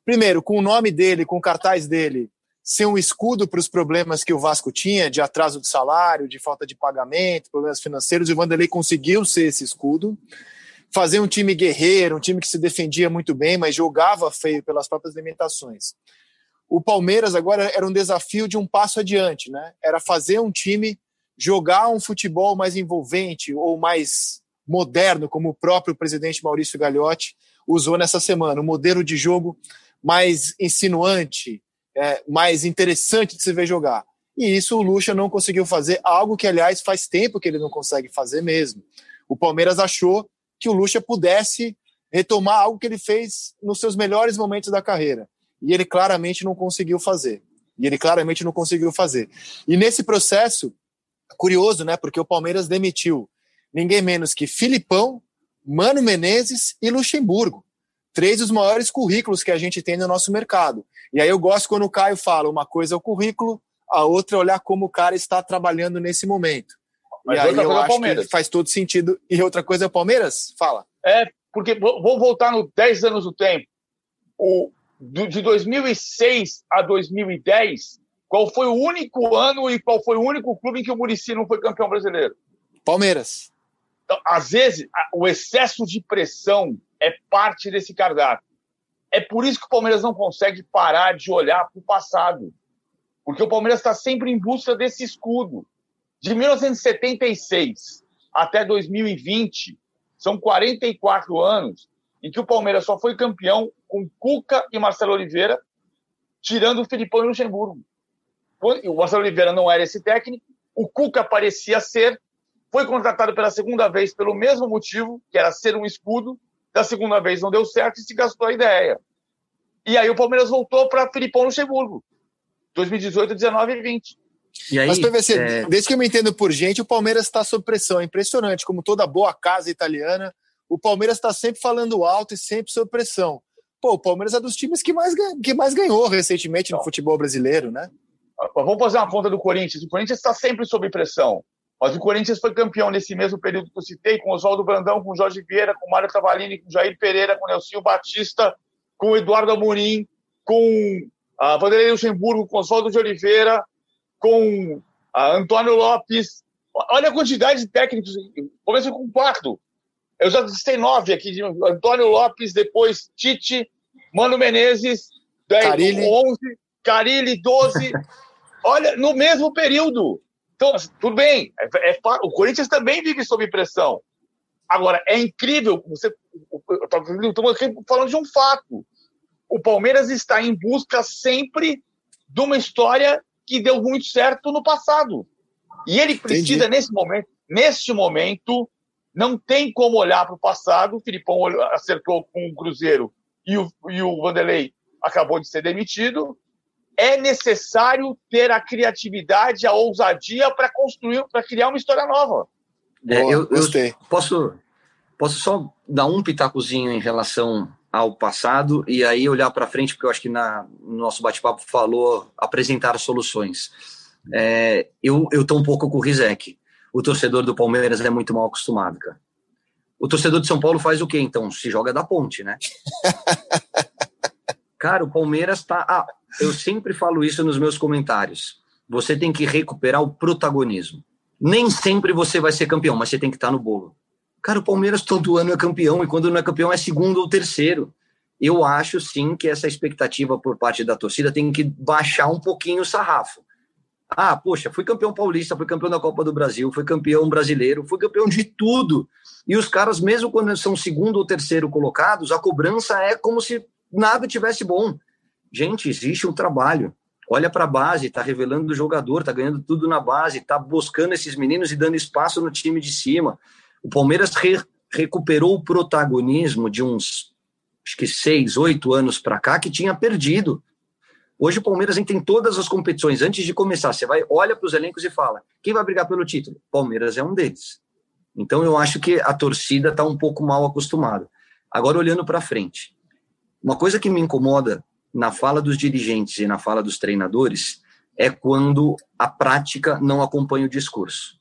primeiro, com o nome dele, com o cartaz dele, ser um escudo para os problemas que o Vasco tinha, de atraso de salário, de falta de pagamento, problemas financeiros, e o Vanderlei conseguiu ser esse escudo. Fazer um time guerreiro, um time que se defendia muito bem, mas jogava feio pelas próprias limitações. O Palmeiras agora era um desafio de um passo adiante, né? Era fazer um time jogar um futebol mais envolvente ou mais moderno, como o próprio presidente Maurício Gagliotti usou nessa semana, um modelo de jogo mais insinuante, é, mais interessante de se ver jogar. E isso o Lucha não conseguiu fazer, algo que, aliás, faz tempo que ele não consegue fazer mesmo. O Palmeiras achou que o Lucha pudesse retomar algo que ele fez nos seus melhores momentos da carreira. E ele claramente não conseguiu fazer. E ele claramente não conseguiu fazer. E nesse processo, curioso, né? Porque o Palmeiras demitiu ninguém menos que Filipão, Mano Menezes e Luxemburgo. Três dos maiores currículos que a gente tem no nosso mercado. E aí eu gosto quando o Caio fala: uma coisa é o currículo, a outra é olhar como o cara está trabalhando nesse momento. Mas e aí eu é acho que faz todo sentido. E outra coisa é o Palmeiras? Fala. É, porque vou voltar no 10 anos do tempo. O, de 2006 a 2010, qual foi o único ano e qual foi o único clube em que o Murici não foi campeão brasileiro? Palmeiras. Então, às vezes, o excesso de pressão é parte desse cardápio. É por isso que o Palmeiras não consegue parar de olhar para o passado. Porque o Palmeiras está sempre em busca desse escudo. De 1976 até 2020, são 44 anos em que o Palmeiras só foi campeão com Cuca e Marcelo Oliveira, tirando o Filipão e Luxemburgo. O Marcelo Oliveira não era esse técnico, o Cuca parecia ser, foi contratado pela segunda vez pelo mesmo motivo, que era ser um escudo, da segunda vez não deu certo e se gastou a ideia. E aí o Palmeiras voltou para Filipão Luxemburgo, 2018, 19 e 20. E aí, Mas, PVC, é... desde que eu me entendo por gente, o Palmeiras está sob pressão. É impressionante, como toda boa casa italiana, o Palmeiras está sempre falando alto e sempre sob pressão. Pô, o Palmeiras é dos times que mais, que mais ganhou recentemente no futebol brasileiro, né? Vamos fazer uma conta do Corinthians. O Corinthians está sempre sob pressão. Mas o Corinthians foi campeão nesse mesmo período que eu citei, com Oswaldo Brandão, com Jorge Vieira, com Mário Travalini, com Jair Pereira, com Nelson Batista, com Eduardo Amorim, com a ah, Vanderlei Luxemburgo, com Oswaldo de Oliveira, com a Antônio Lopes. Olha a quantidade de técnicos. Começa com quatro. Eu já citei nove aqui: de Antônio Lopes, depois Tite, Mano Menezes, 10, Carilli. 11, Carilli, 12. Olha, no mesmo período. Então, assim, tudo bem. É, é, o Corinthians também vive sob pressão. Agora, é incrível. Você, estamos aqui falando de um fato. O Palmeiras está em busca sempre de uma história que deu muito certo no passado. E ele precisa, Entendi. nesse momento, neste momento, não tem como olhar para o passado. O Filipão acertou com o Cruzeiro e o, e o Vanderlei acabou de ser demitido. É necessário ter a criatividade, a ousadia para construir, para criar uma história nova. É, Boa, eu, eu posso, posso só dar um pitacozinho em relação ao passado e aí olhar para frente, porque eu acho que na, no nosso bate-papo falou apresentar soluções. É, eu estou um pouco com o Rizek. O torcedor do Palmeiras é muito mal acostumado, cara. O torcedor de São Paulo faz o quê, então? Se joga da ponte, né? cara, o Palmeiras tá. Ah, eu sempre falo isso nos meus comentários. Você tem que recuperar o protagonismo. Nem sempre você vai ser campeão, mas você tem que estar tá no bolo. Cara, o Palmeiras todo ano é campeão e quando não é campeão é segundo ou terceiro. Eu acho sim que essa expectativa por parte da torcida tem que baixar um pouquinho o sarrafo. Ah, poxa, fui campeão paulista, fui campeão da Copa do Brasil, fui campeão brasileiro, fui campeão de tudo. E os caras, mesmo quando são segundo ou terceiro colocados, a cobrança é como se nada tivesse bom. Gente, existe um trabalho. Olha para a base, está revelando o jogador, está ganhando tudo na base, está buscando esses meninos e dando espaço no time de cima. O Palmeiras re, recuperou o protagonismo de uns, acho que seis, oito anos para cá, que tinha perdido. Hoje o Palmeiras entra em todas as competições. Antes de começar, você vai, olha para os elencos e fala: quem vai brigar pelo título? Palmeiras é um deles. Então eu acho que a torcida está um pouco mal acostumada. Agora, olhando para frente, uma coisa que me incomoda na fala dos dirigentes e na fala dos treinadores é quando a prática não acompanha o discurso.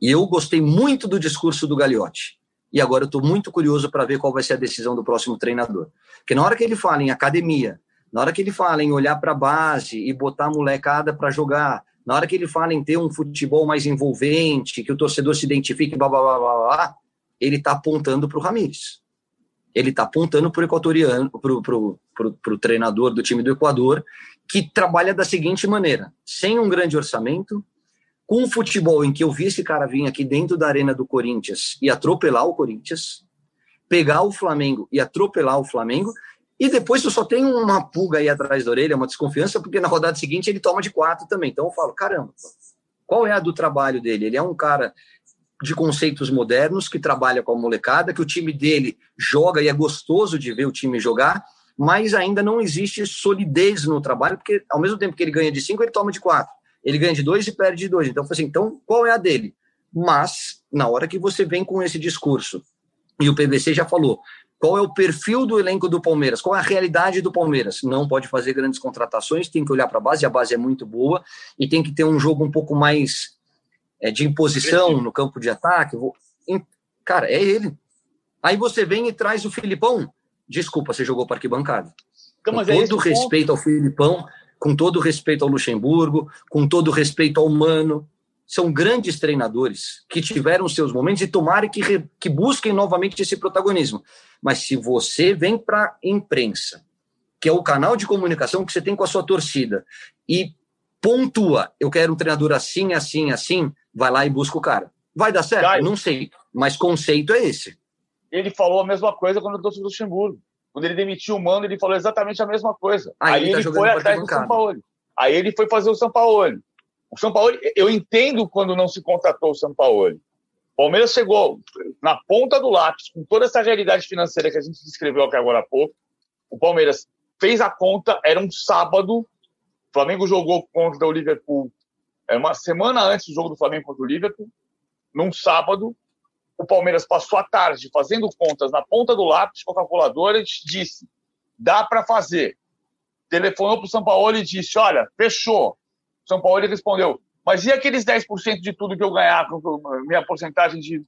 E eu gostei muito do discurso do Gagliotti. E agora eu estou muito curioso para ver qual vai ser a decisão do próximo treinador. Porque na hora que ele fala em academia, na hora que ele fala em olhar para a base e botar a molecada para jogar, na hora que ele fala em ter um futebol mais envolvente, que o torcedor se identifique, blá, blá, blá, blá, blá ele está apontando para o Ramires. Ele está apontando para o equatoriano, para o treinador do time do Equador, que trabalha da seguinte maneira: sem um grande orçamento, com o futebol em que eu vi esse cara vir aqui dentro da arena do Corinthians e atropelar o Corinthians, pegar o Flamengo e atropelar o Flamengo, E depois eu só tenho uma pulga aí atrás da orelha, uma desconfiança, porque na rodada seguinte ele toma de quatro também. Então eu falo, caramba, qual é a do trabalho dele? Ele é um cara de conceitos modernos que trabalha com a molecada, que o time dele joga e é gostoso de ver o time jogar, mas ainda não existe solidez no trabalho, porque ao mesmo tempo que ele ganha de cinco, ele toma de quatro. Ele ganha de dois e perde de dois. Então, assim, então qual é a dele? Mas, na hora que você vem com esse discurso, e o PVC já falou, qual é o perfil do elenco do Palmeiras? Qual é a realidade do Palmeiras? Não pode fazer grandes contratações, tem que olhar para a base, a base é muito boa, e tem que ter um jogo um pouco mais é, de imposição no campo de ataque. Cara, é ele. Aí você vem e traz o Filipão. Desculpa, você jogou para arquibancada. Então, com é todo é respeito ponto. ao Filipão, com todo respeito ao Luxemburgo, com todo respeito ao Mano, são grandes treinadores que tiveram seus momentos e tomarem que, que busquem novamente esse protagonismo. Mas se você vem para a imprensa, que é o canal de comunicação que você tem com a sua torcida, e pontua, eu quero um treinador assim, assim, assim, vai lá e busca o cara. Vai dar certo? Caio, Não sei, mas conceito é esse. Ele falou a mesma coisa quando eu trouxe o Luxemburgo. Quando ele demitiu o Mano, ele falou exatamente a mesma coisa. Aí, Aí ele, tá ele foi atrás do São Paulo. Aí ele foi fazer o São Paulo. O São Paulo, eu entendo quando não se contratou o São Paulo. O Palmeiras chegou na ponta do lápis, com toda essa realidade financeira que a gente descreveu aqui agora há pouco. O Palmeiras fez a conta, era um sábado. O Flamengo jogou contra o Liverpool é uma semana antes do jogo do Flamengo contra o Liverpool, num sábado. O Palmeiras passou a tarde fazendo contas na ponta do lápis com a calculadora e disse: dá para fazer. Telefonou para o São Paulo e disse: olha, fechou são Paulo respondeu, mas e aqueles 10% de tudo que eu ganhar, minha porcentagem de.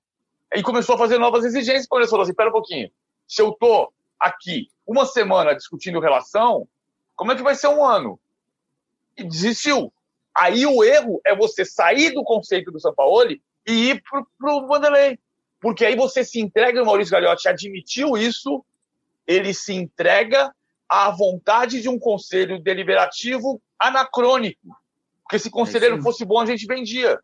E começou a fazer novas exigências. Quando ele falou assim: espera um pouquinho, se eu tô aqui uma semana discutindo relação, como é que vai ser um ano? E desistiu. Aí o erro é você sair do conceito do São Paulo e ir pro, pro Vanderlei. Porque aí você se entrega, o Maurício Gagliotti admitiu isso, ele se entrega à vontade de um conselho deliberativo anacrônico. Porque se conselheiro é fosse bom, a gente vendia.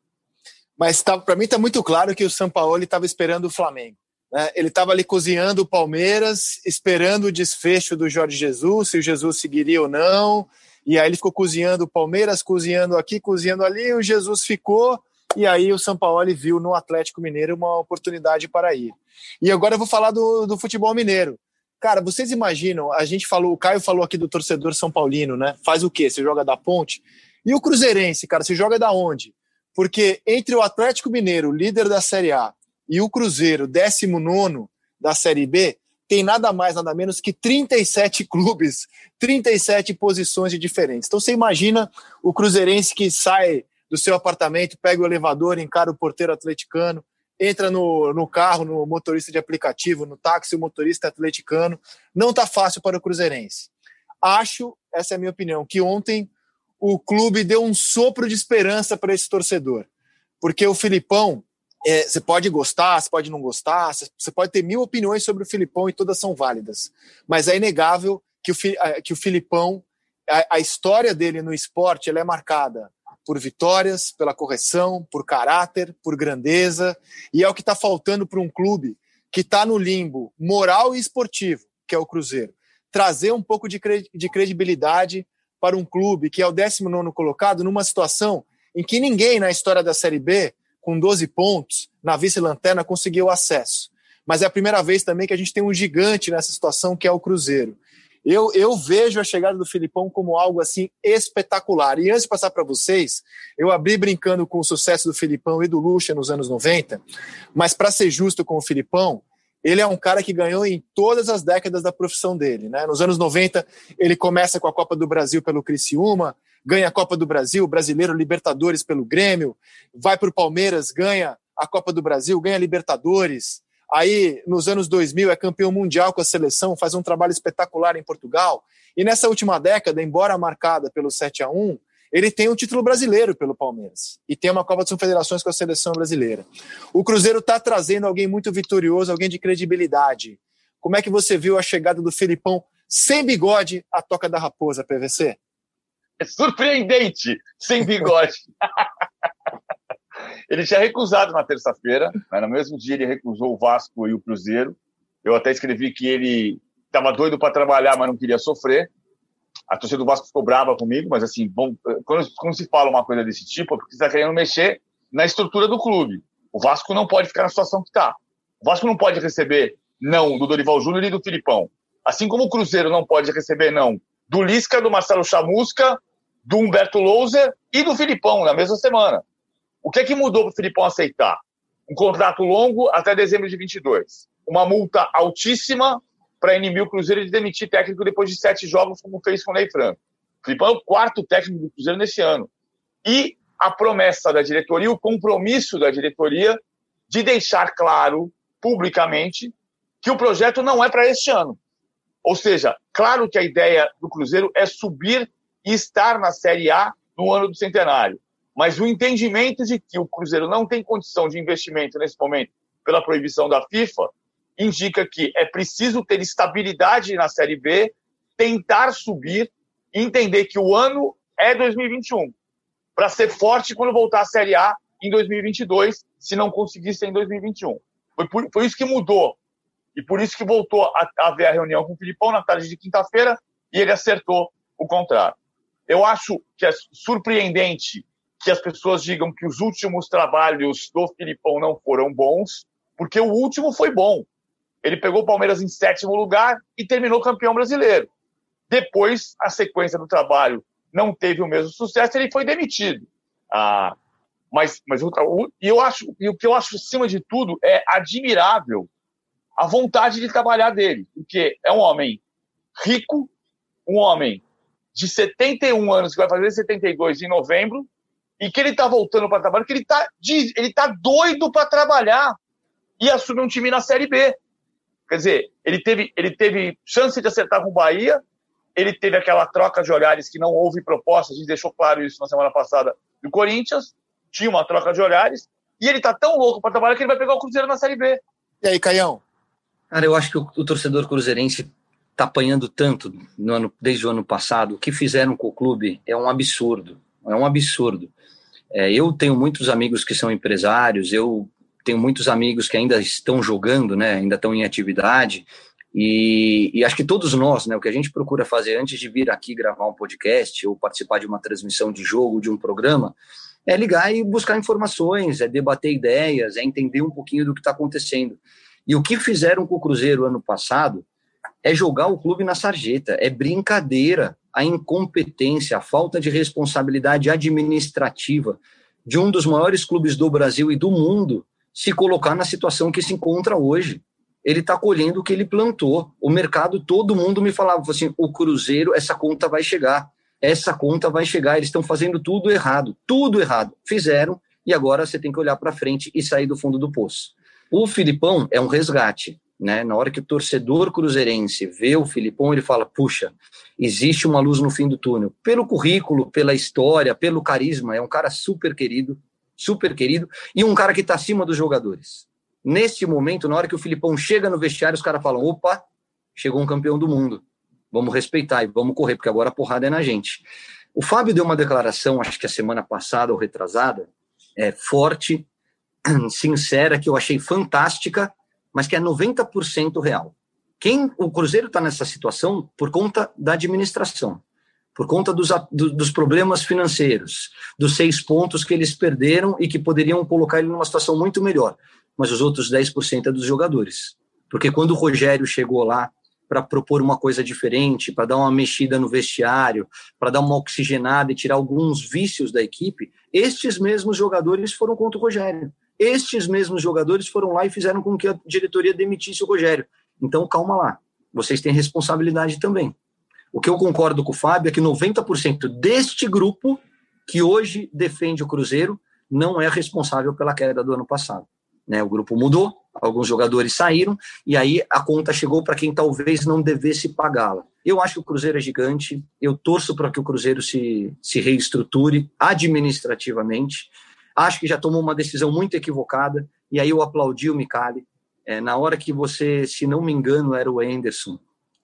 Mas tá, para mim está muito claro que o São Paulo estava esperando o Flamengo. Né? Ele estava ali cozinhando o Palmeiras, esperando o desfecho do Jorge Jesus, se o Jesus seguiria ou não. E aí ele ficou cozinhando o Palmeiras, cozinhando aqui, cozinhando ali, o Jesus ficou. E aí o São Paulo viu no Atlético Mineiro uma oportunidade para ir. E agora eu vou falar do, do futebol mineiro. Cara, vocês imaginam, a gente falou, o Caio falou aqui do torcedor São Paulino, né? Faz o quê? Você joga da ponte? E o Cruzeirense, cara, se joga da onde? Porque entre o Atlético Mineiro, líder da Série A, e o Cruzeiro, 19 da Série B, tem nada mais, nada menos que 37 clubes, 37 posições de diferentes. Então você imagina o Cruzeirense que sai do seu apartamento, pega o elevador, encara o porteiro atleticano, entra no, no carro, no motorista de aplicativo, no táxi, o motorista atleticano. Não tá fácil para o Cruzeirense. Acho, essa é a minha opinião, que ontem o clube deu um sopro de esperança para esse torcedor. Porque o Filipão, é, você pode gostar, você pode não gostar, você pode ter mil opiniões sobre o Filipão e todas são válidas. Mas é inegável que o, que o Filipão, a, a história dele no esporte, ela é marcada por vitórias, pela correção, por caráter, por grandeza, e é o que está faltando para um clube que está no limbo moral e esportivo, que é o Cruzeiro. Trazer um pouco de credibilidade para um clube que é o 19 colocado numa situação em que ninguém na história da Série B, com 12 pontos, na vice-lanterna, conseguiu acesso. Mas é a primeira vez também que a gente tem um gigante nessa situação, que é o Cruzeiro. Eu, eu vejo a chegada do Filipão como algo assim espetacular. E antes de passar para vocês, eu abri brincando com o sucesso do Filipão e do Lucha nos anos 90, mas para ser justo com o Filipão, ele é um cara que ganhou em todas as décadas da profissão dele. Né? Nos anos 90, ele começa com a Copa do Brasil pelo Criciúma, ganha a Copa do Brasil, brasileiro Libertadores pelo Grêmio, vai para o Palmeiras, ganha a Copa do Brasil, ganha Libertadores. Aí, nos anos 2000, é campeão mundial com a seleção, faz um trabalho espetacular em Portugal. E nessa última década, embora marcada pelo 7 a 1 ele tem um título brasileiro pelo Palmeiras e tem uma Copa das Confederações com a seleção brasileira. O Cruzeiro está trazendo alguém muito vitorioso, alguém de credibilidade. Como é que você viu a chegada do Felipão sem bigode à toca da raposa, PVC? É surpreendente, sem bigode. ele tinha recusado na terça-feira, né? no mesmo dia ele recusou o Vasco e o Cruzeiro. Eu até escrevi que ele estava doido para trabalhar, mas não queria sofrer. A torcida do Vasco ficou brava comigo, mas assim, bom, quando, quando se fala uma coisa desse tipo, é porque você está querendo mexer na estrutura do clube. O Vasco não pode ficar na situação que está. O Vasco não pode receber não do Dorival Júnior e do Filipão. Assim como o Cruzeiro não pode receber não do Lisca, do Marcelo Chamusca, do Humberto Louser e do Filipão na mesma semana. O que é que mudou para o Filipão aceitar? Um contrato longo até dezembro de 22. Uma multa altíssima para inibir o Cruzeiro de demitir técnico depois de sete jogos, como fez com o Ney Franco. O Filipão é o quarto técnico do Cruzeiro nesse ano. E a promessa da diretoria, o compromisso da diretoria de deixar claro publicamente que o projeto não é para este ano. Ou seja, claro que a ideia do Cruzeiro é subir e estar na Série A no ano do centenário. Mas o entendimento de que o Cruzeiro não tem condição de investimento nesse momento pela proibição da FIFA indica que é preciso ter estabilidade na Série B, tentar subir, entender que o ano é 2021 para ser forte quando voltar à Série A em 2022, se não conseguir ser em 2021. Foi, por, foi isso que mudou. E por isso que voltou a, haver a reunião com o Filipão na tarde de quinta-feira e ele acertou o contrário. Eu acho que é surpreendente que as pessoas digam que os últimos trabalhos do Filipão não foram bons, porque o último foi bom. Ele pegou o Palmeiras em sétimo lugar e terminou campeão brasileiro. Depois, a sequência do trabalho não teve o mesmo sucesso, ele foi demitido. Ah, mas, mas o, o, eu acho, e o que eu acho, acima de tudo, é admirável a vontade de trabalhar dele, porque é um homem rico, um homem de 71 anos, que vai fazer 72 em novembro, e que ele está voltando para trabalhar, que ele está ele tá doido para trabalhar e assumir um time na Série B. Quer dizer, ele teve, ele teve chance de acertar com o Bahia, ele teve aquela troca de olhares que não houve proposta, a gente deixou claro isso na semana passada do Corinthians, tinha uma troca de olhares, e ele tá tão louco para trabalhar que ele vai pegar o Cruzeiro na Série B. E aí, Caião? Cara, eu acho que o, o torcedor cruzeirense tá apanhando tanto no ano, desde o ano passado. O que fizeram com o clube é um absurdo. É um absurdo. É, eu tenho muitos amigos que são empresários, eu tenho muitos amigos que ainda estão jogando, né, ainda estão em atividade, e, e, acho que todos nós, né, o que a gente procura fazer antes de vir aqui gravar um podcast ou participar de uma transmissão de jogo, de um programa, é ligar e buscar informações, é debater ideias, é entender um pouquinho do que está acontecendo. E o que fizeram com o Cruzeiro ano passado é jogar o clube na sarjeta, é brincadeira, a incompetência, a falta de responsabilidade administrativa de um dos maiores clubes do Brasil e do mundo se colocar na situação que se encontra hoje ele está colhendo o que ele plantou. O mercado, todo mundo me falava assim: o Cruzeiro, essa conta vai chegar, essa conta vai chegar. Eles estão fazendo tudo errado, tudo errado. Fizeram e agora você tem que olhar para frente e sair do fundo do poço. O Filipão é um resgate. Né? Na hora que o torcedor cruzeirense vê o Filipão, ele fala: puxa, existe uma luz no fim do túnel. Pelo currículo, pela história, pelo carisma, é um cara super querido, super querido, e um cara que está acima dos jogadores. Neste momento, na hora que o Filipão chega no vestiário, os caras falam: opa, chegou um campeão do mundo. Vamos respeitar e vamos correr, porque agora a porrada é na gente. O Fábio deu uma declaração, acho que a semana passada ou retrasada, é, forte, sincera, que eu achei fantástica, mas que é 90% real. Quem o Cruzeiro está nessa situação por conta da administração, por conta dos, dos problemas financeiros, dos seis pontos que eles perderam e que poderiam colocar ele numa situação muito melhor mas os outros 10% é dos jogadores. Porque quando o Rogério chegou lá para propor uma coisa diferente, para dar uma mexida no vestiário, para dar uma oxigenada e tirar alguns vícios da equipe, estes mesmos jogadores foram contra o Rogério. Estes mesmos jogadores foram lá e fizeram com que a diretoria demitisse o Rogério. Então, calma lá. Vocês têm responsabilidade também. O que eu concordo com o Fábio é que 90% deste grupo que hoje defende o Cruzeiro não é responsável pela queda do ano passado. Né? O grupo mudou, alguns jogadores saíram, e aí a conta chegou para quem talvez não devesse pagá-la. Eu acho que o Cruzeiro é gigante, eu torço para que o Cruzeiro se, se reestruture administrativamente. Acho que já tomou uma decisão muito equivocada, e aí eu aplaudi o Micali. É, na hora que você, se não me engano, era o Anderson,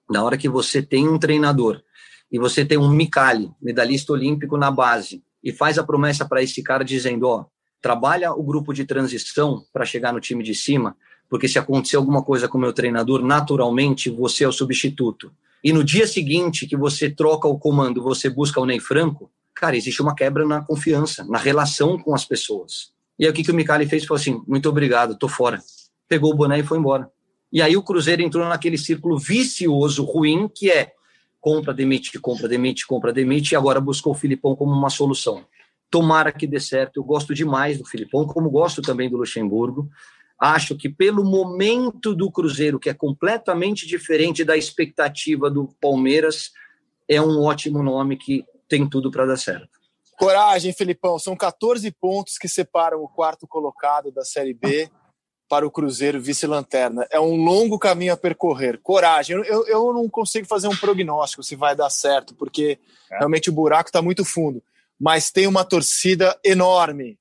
na hora que você tem um treinador e você tem um Micali, medalhista olímpico na base, e faz a promessa para esse cara dizendo: Ó, trabalha o grupo de transição para chegar no time de cima, porque se acontecer alguma coisa com o meu treinador, naturalmente você é o substituto. E no dia seguinte que você troca o comando, você busca o Ney Franco, cara, existe uma quebra na confiança, na relação com as pessoas. E aí o que, que o Micali fez? Falou assim, muito obrigado, tô fora. Pegou o boné e foi embora. E aí o Cruzeiro entrou naquele círculo vicioso, ruim, que é compra, demite, compra, demite, compra, demite, e agora buscou o Filipão como uma solução. Tomara que dê certo. Eu gosto demais do Filipão, como gosto também do Luxemburgo. Acho que pelo momento do Cruzeiro, que é completamente diferente da expectativa do Palmeiras, é um ótimo nome que tem tudo para dar certo. Coragem, Felipão. São 14 pontos que separam o quarto colocado da Série B para o Cruzeiro vice-lanterna. É um longo caminho a percorrer. Coragem. Eu, eu não consigo fazer um prognóstico se vai dar certo, porque é. realmente o buraco está muito fundo. Mas tem uma torcida enorme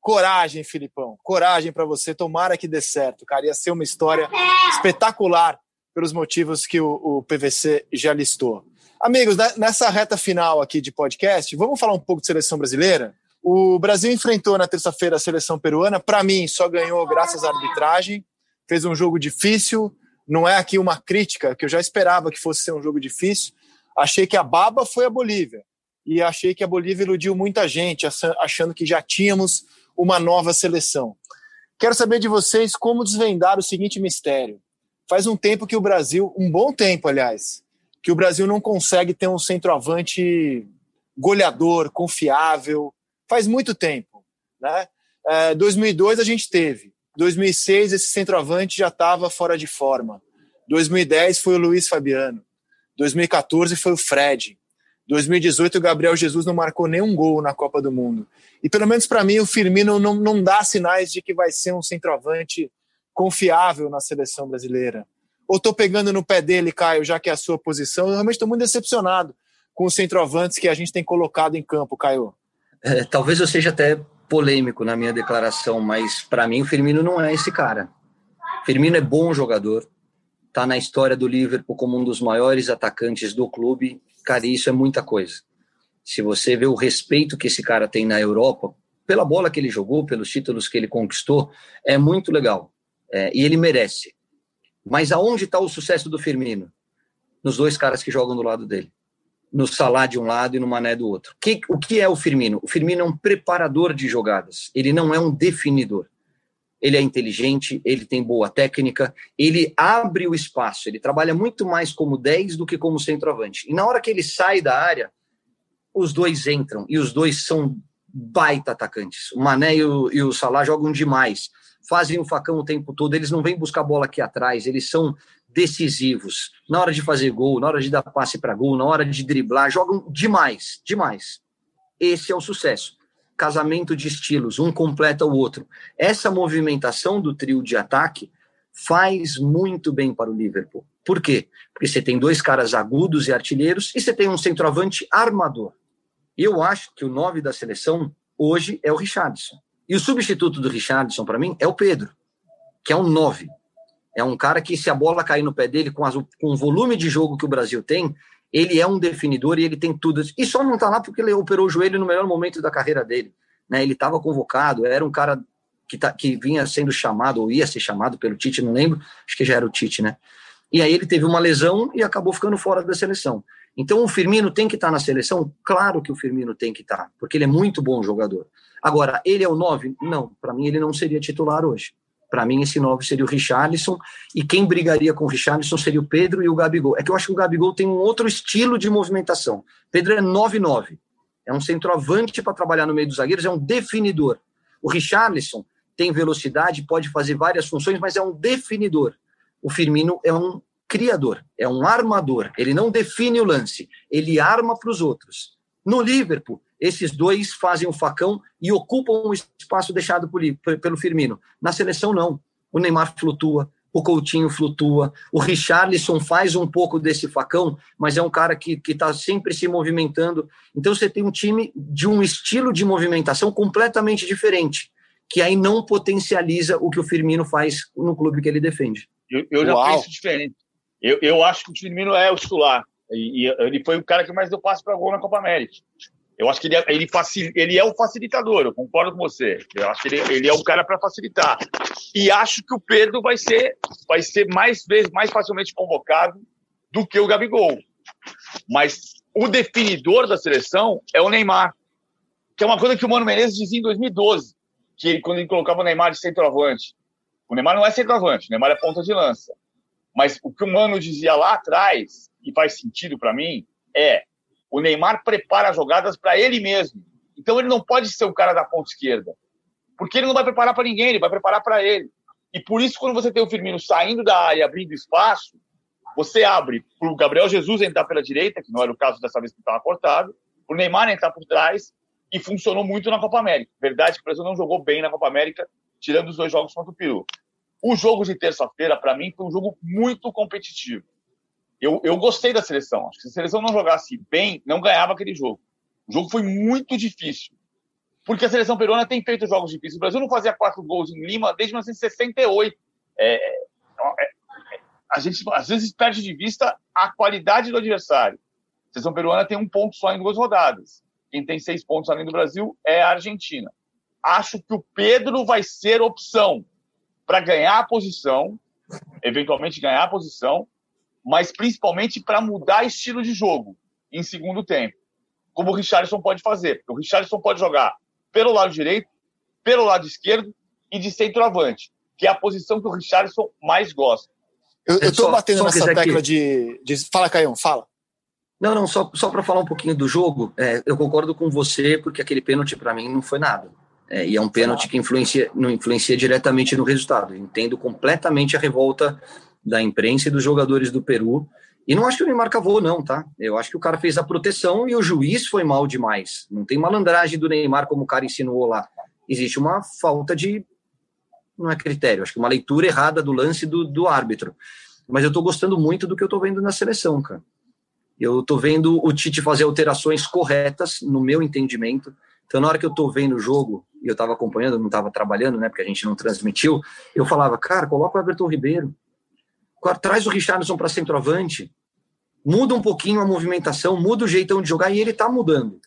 Coragem, Filipão. Coragem para você. Tomara que dê certo, cara. Ia ser uma história espetacular pelos motivos que o, o PVC já listou. Amigos, né, nessa reta final aqui de podcast, vamos falar um pouco de seleção brasileira? O Brasil enfrentou na terça-feira a seleção peruana. Para mim, só ganhou graças à arbitragem. Fez um jogo difícil. Não é aqui uma crítica, que eu já esperava que fosse ser um jogo difícil. Achei que a baba foi a Bolívia. E achei que a Bolívia iludiu muita gente, achando que já tínhamos uma nova seleção. Quero saber de vocês como desvendar o seguinte mistério. Faz um tempo que o Brasil, um bom tempo, aliás, que o Brasil não consegue ter um centroavante goleador, confiável. Faz muito tempo. Né? É, 2002 a gente teve. 2006 esse centroavante já estava fora de forma. 2010 foi o Luiz Fabiano. 2014 foi o Fred. 2018 o Gabriel Jesus não marcou nenhum gol na Copa do Mundo. E pelo menos para mim o Firmino não, não dá sinais de que vai ser um centroavante confiável na seleção brasileira. Ou estou pegando no pé dele, Caio, já que é a sua posição. Eu realmente estou muito decepcionado com os centroavantes que a gente tem colocado em campo, Caio. É, talvez eu seja até polêmico na minha declaração, mas para mim o Firmino não é esse cara. Firmino é bom jogador, está na história do Liverpool como um dos maiores atacantes do clube Cara, isso é muita coisa. Se você vê o respeito que esse cara tem na Europa, pela bola que ele jogou, pelos títulos que ele conquistou, é muito legal. É, e ele merece. Mas aonde está o sucesso do Firmino? Nos dois caras que jogam do lado dele. No Salah de um lado e no Mané do outro. Que, o que é o Firmino? O Firmino é um preparador de jogadas. Ele não é um definidor ele é inteligente, ele tem boa técnica, ele abre o espaço, ele trabalha muito mais como 10 do que como centroavante. E na hora que ele sai da área, os dois entram, e os dois são baita atacantes. O Mané e o, e o Salah jogam demais, fazem o facão o tempo todo, eles não vêm buscar bola aqui atrás, eles são decisivos. Na hora de fazer gol, na hora de dar passe para gol, na hora de driblar, jogam demais, demais. Esse é o sucesso casamento de estilos, um completa o outro. Essa movimentação do trio de ataque faz muito bem para o Liverpool. Por quê? Porque você tem dois caras agudos e artilheiros e você tem um centroavante armador. Eu acho que o nove da seleção hoje é o Richardson. E o substituto do Richardson, para mim, é o Pedro, que é um nove. É um cara que, se a bola cair no pé dele, com, as, com o volume de jogo que o Brasil tem, ele é um definidor e ele tem tudo. E só não está lá porque ele operou o joelho no melhor momento da carreira dele. Né? Ele estava convocado, era um cara que, tá, que vinha sendo chamado, ou ia ser chamado pelo Tite, não lembro, acho que já era o Tite, né? E aí ele teve uma lesão e acabou ficando fora da seleção. Então o Firmino tem que estar tá na seleção? Claro que o Firmino tem que estar, tá, porque ele é muito bom jogador. Agora, ele é o 9? Não, para mim ele não seria titular hoje. Para mim, esse 9 seria o Richarlison, e quem brigaria com o Richarlison seria o Pedro e o Gabigol. É que eu acho que o Gabigol tem um outro estilo de movimentação. Pedro é 9-9. É um centroavante para trabalhar no meio dos zagueiros, é um definidor. O Richarlison tem velocidade, pode fazer várias funções, mas é um definidor. O Firmino é um criador, é um armador. Ele não define o lance, ele arma para os outros. No Liverpool, esses dois fazem o facão e ocupam o espaço deixado por, pelo Firmino. Na seleção, não. O Neymar flutua, o Coutinho flutua, o Richarlison faz um pouco desse facão, mas é um cara que está sempre se movimentando. Então você tem um time de um estilo de movimentação completamente diferente, que aí não potencializa o que o Firmino faz no clube que ele defende. Eu, eu já Uau. penso diferente. Eu, eu acho que o Firmino é o titular. E, e, ele foi o cara que mais deu passe para gol na Copa América. Eu acho que ele é, ele, facil, ele é o facilitador, eu concordo com você. Eu acho que ele, ele é o cara para facilitar. E acho que o Pedro vai ser, vai ser mais vezes mais facilmente convocado do que o Gabigol. Mas o definidor da seleção é o Neymar, que é uma coisa que o Mano Menezes dizia em 2012, que ele, quando ele colocava o Neymar de centroavante. O Neymar não é centroavante, o Neymar é ponta de lança. Mas o que o Mano dizia lá atrás, e faz sentido para mim, é o Neymar prepara jogadas para ele mesmo. Então ele não pode ser o cara da ponta esquerda. Porque ele não vai preparar para ninguém, ele vai preparar para ele. E por isso, quando você tem o Firmino saindo da área, abrindo espaço, você abre para o Gabriel Jesus entrar pela direita, que não era o caso dessa vez que estava cortado, para o Neymar entrar por trás, e funcionou muito na Copa América. Verdade que o Brasil não jogou bem na Copa América, tirando os dois jogos contra o Peru. O jogo de terça-feira, para mim, foi um jogo muito competitivo. Eu, eu gostei da seleção. Acho que se a seleção não jogasse bem, não ganhava aquele jogo. O jogo foi muito difícil. Porque a seleção peruana tem feito jogos difíceis. O Brasil não fazia quatro gols em Lima desde 1968. É, é, é, a gente às vezes perde de vista a qualidade do adversário. A seleção peruana tem um ponto só em duas rodadas. Quem tem seis pontos além do Brasil é a Argentina. Acho que o Pedro vai ser opção para ganhar a posição, eventualmente ganhar a posição, mas principalmente para mudar estilo de jogo em segundo tempo, como o Richardson pode fazer. O Richardson pode jogar pelo lado direito, pelo lado esquerdo e de centroavante, que é a posição que o Richardson mais gosta. Eu, estou batendo nessa tecla de, de, Fala, Caião, fala. Não, não, só, só para falar um pouquinho do jogo, é, eu concordo com você, porque aquele pênalti para mim não foi nada. É, e é um pênalti que influencia, não influencia diretamente no resultado. Eu entendo completamente a revolta da imprensa e dos jogadores do Peru. E não acho que o Neymar cavou, não, tá? Eu acho que o cara fez a proteção e o juiz foi mal demais. Não tem malandragem do Neymar, como o cara insinuou lá. Existe uma falta de. Não é critério, acho que uma leitura errada do lance do, do árbitro. Mas eu tô gostando muito do que eu tô vendo na seleção, cara. Eu tô vendo o Tite fazer alterações corretas, no meu entendimento. Então, na hora que eu tô vendo o jogo, e eu tava acompanhando, não tava trabalhando, né, porque a gente não transmitiu, eu falava, cara, coloca o Everton Ribeiro, traz o Richardson para centroavante, muda um pouquinho a movimentação, muda o jeitão de jogar, e ele tá mudando.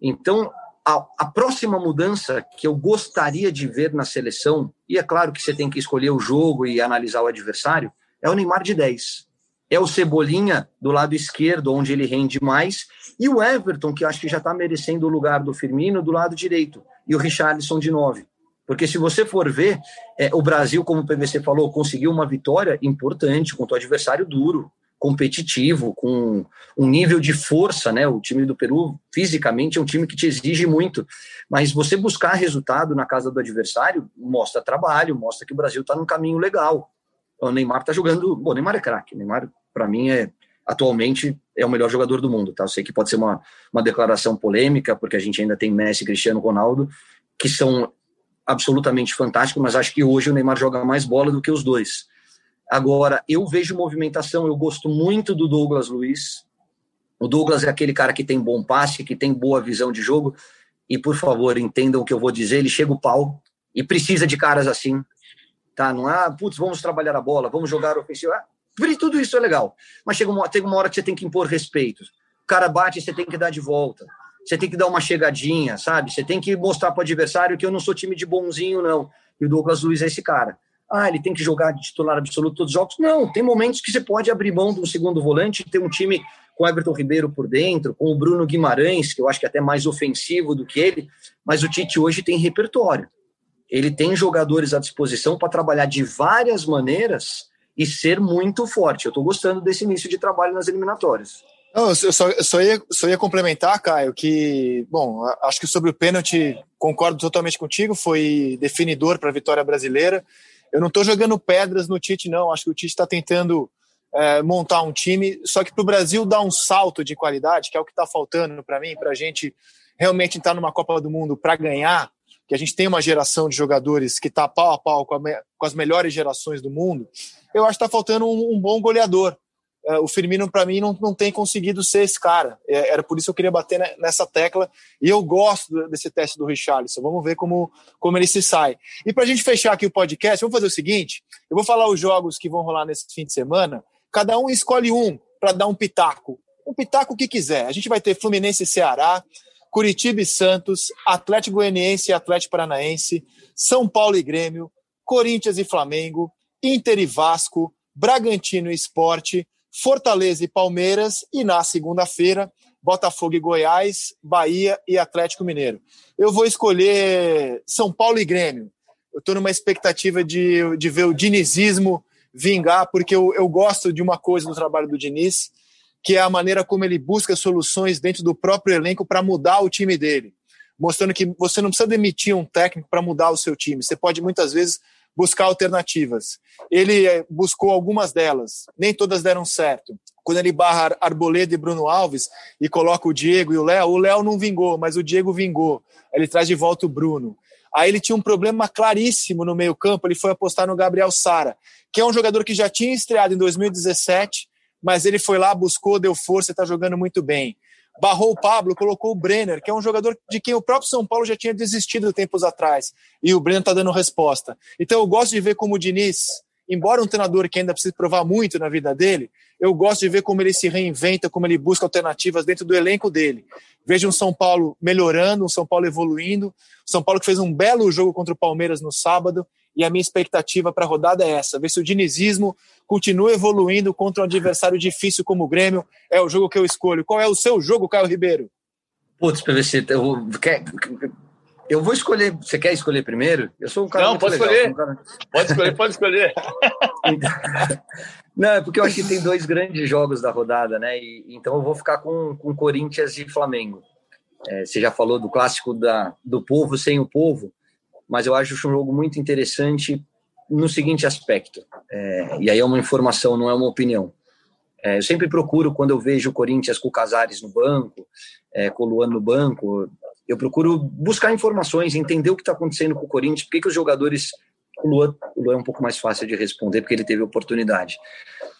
Então, a, a, próxima mudança que eu gostaria de ver na seleção, e é claro que você tem que escolher o jogo e analisar o adversário, é o Neymar de 10 é o Cebolinha do lado esquerdo, onde ele rende mais, e o Everton, que acho que já está merecendo o lugar do Firmino, do lado direito, e o Richarlison de 9. Porque se você for ver, é, o Brasil, como o PVC falou, conseguiu uma vitória importante contra o adversário duro, competitivo, com um nível de força, né? O time do Peru, fisicamente, é um time que te exige muito. Mas você buscar resultado na casa do adversário mostra trabalho, mostra que o Brasil está num caminho legal. O Neymar está jogando. Bom, Neymar é craque. Neymar para mim, é atualmente é o melhor jogador do mundo. Tá? Eu sei que pode ser uma, uma declaração polêmica, porque a gente ainda tem Messi Cristiano Ronaldo, que são absolutamente fantásticos, mas acho que hoje o Neymar joga mais bola do que os dois. Agora, eu vejo movimentação, eu gosto muito do Douglas Luiz. O Douglas é aquele cara que tem bom passe, que tem boa visão de jogo, e por favor, entendam o que eu vou dizer, ele chega o pau e precisa de caras assim, tá? Não é, putz, vamos trabalhar a bola, vamos jogar ofensivo. Ah, tudo isso é legal. Mas chega uma, tem uma hora que você tem que impor respeito. O cara bate, você tem que dar de volta. Você tem que dar uma chegadinha, sabe? Você tem que mostrar para o adversário que eu não sou time de bonzinho, não. E o Douglas Luiz é esse cara. Ah, ele tem que jogar de titular absoluto todos os jogos. Não, tem momentos que você pode abrir mão de um segundo volante, ter um time com Everton Ribeiro por dentro, com o Bruno Guimarães, que eu acho que é até mais ofensivo do que ele, mas o Tite hoje tem repertório. Ele tem jogadores à disposição para trabalhar de várias maneiras e ser muito forte. Eu estou gostando desse início de trabalho nas eliminatórias. Não, eu só, eu só, ia, só ia complementar, Caio, que, bom, acho que sobre o pênalti concordo totalmente contigo, foi definidor para a vitória brasileira. Eu não estou jogando pedras no Tite, não. Acho que o Tite está tentando é, montar um time, só que para o Brasil dar um salto de qualidade, que é o que está faltando para mim, para a gente realmente entrar numa Copa do Mundo para ganhar, que a gente tem uma geração de jogadores que está pau a pau com, a, com, as melhores gerações do mundo, eu acho que está faltando um, um, bom goleador. É, o Firmino, para mim, não, não tem conseguido ser esse cara. É, era por isso que eu queria bater nessa tecla. E eu gosto desse teste do Richarlison. Vamos ver como, como ele se sai. E para a gente fechar aqui o podcast, vamos fazer o seguinte: eu vou falar os jogos que vão rolar nesse fim de semana. Cada um escolhe um para dar um pitaco. Um pitaco que quiser. A gente vai ter Fluminense e Ceará. Curitiba e Santos, Atlético Goianiense e Atlético Paranaense, São Paulo e Grêmio, Corinthians e Flamengo, Inter e Vasco, Bragantino e Esporte, Fortaleza e Palmeiras e na segunda-feira, Botafogo e Goiás, Bahia e Atlético Mineiro. Eu vou escolher São Paulo e Grêmio. Eu estou numa expectativa de, de ver o dinizismo vingar, porque eu, eu gosto de uma coisa no trabalho do Diniz, que é a maneira como ele busca soluções dentro do próprio elenco para mudar o time dele, mostrando que você não precisa demitir um técnico para mudar o seu time, você pode muitas vezes buscar alternativas. Ele eh, buscou algumas delas, nem todas deram certo. Quando ele barra Arboleda e Bruno Alves e coloca o Diego e o Léo, o Léo não vingou, mas o Diego vingou. Ele traz de volta o Bruno. Aí ele tinha um problema claríssimo no meio-campo, ele foi apostar no Gabriel Sara, que é um jogador que já tinha estreado em 2017, mas ele foi lá, buscou, deu força e está jogando muito bem barrou o Pablo, colocou o Brenner, que é um jogador de quem o próprio São Paulo já tinha desistido tempos atrás, e o Brenner está dando resposta. Então eu gosto de ver como o Diniz, embora um treinador que ainda precisa provar muito na vida dele, eu gosto de ver como ele se reinventa, como ele busca alternativas dentro do elenco dele. Vejo um São Paulo melhorando, um São Paulo evoluindo, um São Paulo que fez um belo jogo contra o Palmeiras no sábado, e a minha expectativa para a rodada é essa: ver se o dinizismo continua evoluindo contra um adversário difícil como o Grêmio. É o jogo que eu escolho. Qual é o seu jogo, Caio Ribeiro? Putz, PVC, eu, quer, eu vou escolher. Você quer escolher primeiro? Eu sou um cara. Não, pode legal, escolher. Um cara... Pode escolher, pode escolher. Não, é porque eu acho que tem dois grandes jogos da rodada, né? E, então eu vou ficar com, com Corinthians e Flamengo. É, você já falou do clássico da, do povo sem o povo mas eu acho um jogo muito interessante no seguinte aspecto, é, e aí é uma informação, não é uma opinião. É, eu sempre procuro, quando eu vejo o Corinthians com o Casares no banco, é, com o Luan no banco, eu procuro buscar informações, entender o que está acontecendo com o Corinthians, por que, os jogadores. O Luan, o Luan é um pouco mais fácil de responder, porque ele teve oportunidade.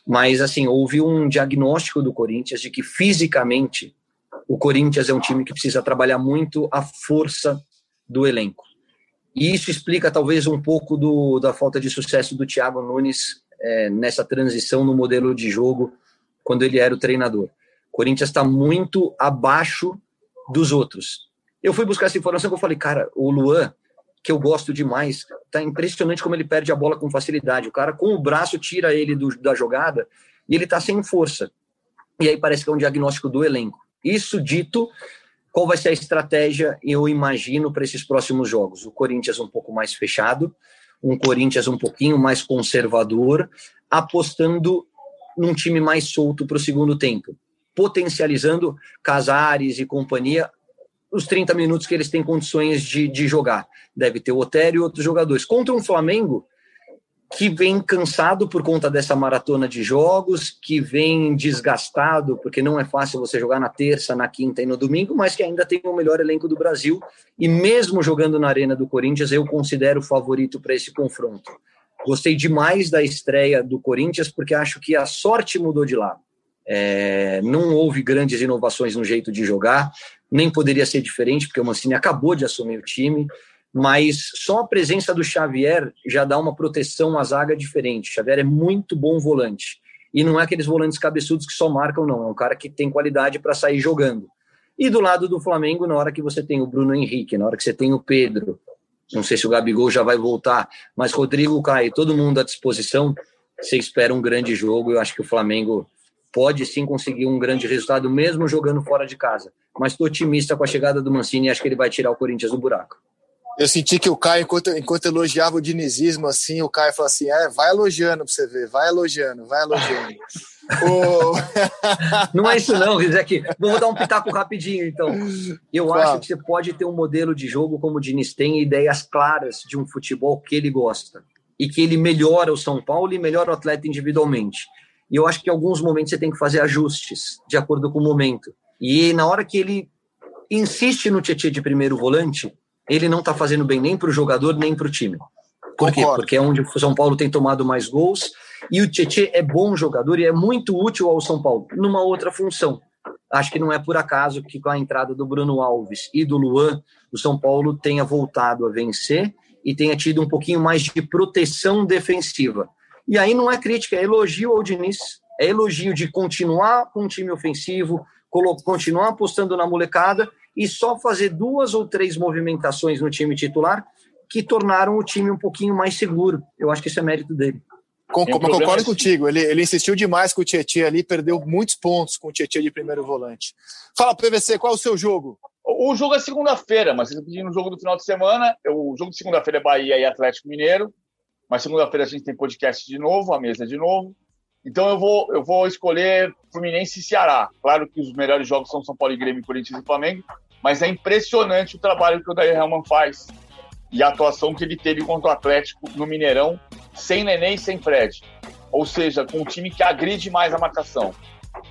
Mas, assim, houve um diagnóstico do Corinthians de que fisicamente o Corinthians é um time que precisa trabalhar muito a força do elenco. E isso explica talvez um pouco do, da falta de sucesso do Thiago Nunes é, nessa transição no modelo de jogo quando ele era o treinador. O Corinthians está muito abaixo dos outros. Eu fui buscar essa informação eu falei, cara, o Luan, que eu gosto demais, tá impressionante como ele perde a bola com facilidade. O cara com o braço tira ele do, da jogada e ele tá sem força. E aí parece que é um diagnóstico do elenco. Isso dito, qual vai ser a estratégia, eu imagino, para esses próximos jogos? O Corinthians um pouco mais fechado, um Corinthians um pouquinho mais conservador, apostando num time mais solto para o segundo tempo, potencializando Casares e companhia os 30 minutos que eles têm condições de, de jogar. Deve ter o Otério e outros jogadores. Contra um Flamengo que vem cansado por conta dessa maratona de jogos, que vem desgastado, porque não é fácil você jogar na terça, na quinta e no domingo, mas que ainda tem o melhor elenco do Brasil. E mesmo jogando na Arena do Corinthians, eu considero o favorito para esse confronto. Gostei demais da estreia do Corinthians, porque acho que a sorte mudou de lado. É, não houve grandes inovações no jeito de jogar, nem poderia ser diferente, porque o Mancini acabou de assumir o time mas só a presença do Xavier já dá uma proteção à zaga diferente. O Xavier é muito bom volante. E não é aqueles volantes cabeçudos que só marcam, não. É um cara que tem qualidade para sair jogando. E do lado do Flamengo, na hora que você tem o Bruno Henrique, na hora que você tem o Pedro, não sei se o Gabigol já vai voltar, mas Rodrigo Caio, todo mundo à disposição, você espera um grande jogo. Eu acho que o Flamengo pode sim conseguir um grande resultado, mesmo jogando fora de casa. Mas estou otimista com a chegada do Mancini e acho que ele vai tirar o Corinthians do buraco. Eu senti que o Caio, enquanto, enquanto elogiava o dinizismo, assim, o Caio falou assim: é, vai elogiando pra você ver, vai elogiando, vai elogiando. o... não é isso, não, é que vou dar um pitaco rapidinho, então. Eu acho que você pode ter um modelo de jogo como o Diniz tem, ideias claras de um futebol que ele gosta e que ele melhora o São Paulo e melhora o atleta individualmente. E eu acho que em alguns momentos você tem que fazer ajustes de acordo com o momento. E na hora que ele insiste no Tietchan de primeiro volante, ele não está fazendo bem nem para o jogador, nem para o time. Por quê? Porque é onde o São Paulo tem tomado mais gols e o Tietchan é bom jogador e é muito útil ao São Paulo, numa outra função. Acho que não é por acaso que com a entrada do Bruno Alves e do Luan, o São Paulo tenha voltado a vencer e tenha tido um pouquinho mais de proteção defensiva. E aí não é crítica, é elogio ao Diniz, é elogio de continuar com um time ofensivo, continuar apostando na molecada e só fazer duas ou três movimentações no time titular que tornaram o time um pouquinho mais seguro. Eu acho que isso é mérito dele. Com, um concordo contigo, ele, ele insistiu demais com o Tietchan ali, perdeu muitos pontos com o Tietchan de primeiro volante. Fala, PVC, qual é o seu jogo? O jogo é segunda-feira, mas você pedindo no jogo do final de semana. O jogo de segunda-feira é Bahia e Atlético Mineiro. Mas segunda-feira a gente tem podcast de novo, a mesa de novo. Então eu vou, eu vou escolher Fluminense e Ceará. Claro que os melhores jogos são São Paulo e Grêmio, Corinthians e Flamengo, mas é impressionante o trabalho que o Daí Helman faz e a atuação que ele teve contra o Atlético no Mineirão, sem Nenê e sem Fred. Ou seja, com um time que agride mais a marcação.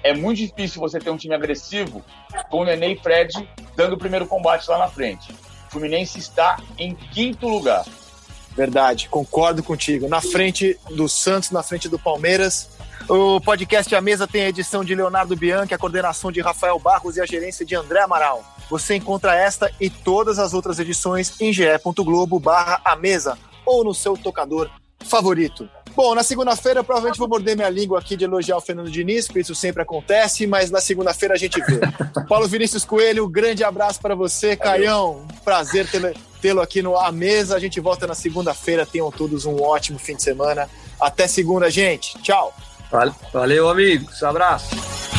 É muito difícil você ter um time agressivo com Nenê e Fred dando o primeiro combate lá na frente. O Fluminense está em quinto lugar. Verdade, concordo contigo. Na frente do Santos, na frente do Palmeiras. O podcast A Mesa tem a edição de Leonardo Bianchi, a coordenação de Rafael Barros e a gerência de André Amaral. Você encontra esta e todas as outras edições em ge.globo barra a mesa ou no seu tocador favorito. Bom, na segunda-feira provavelmente vou morder minha língua aqui de elogiar o Fernando Diniz, porque isso sempre acontece, mas na segunda-feira a gente vê. Paulo Vinícius Coelho, grande abraço para você. Valeu. Caião, prazer tê-lo aqui no A Mesa. A gente volta na segunda-feira. Tenham todos um ótimo fim de semana. Até segunda, gente. Tchau. Valeu, amigos. Abraço.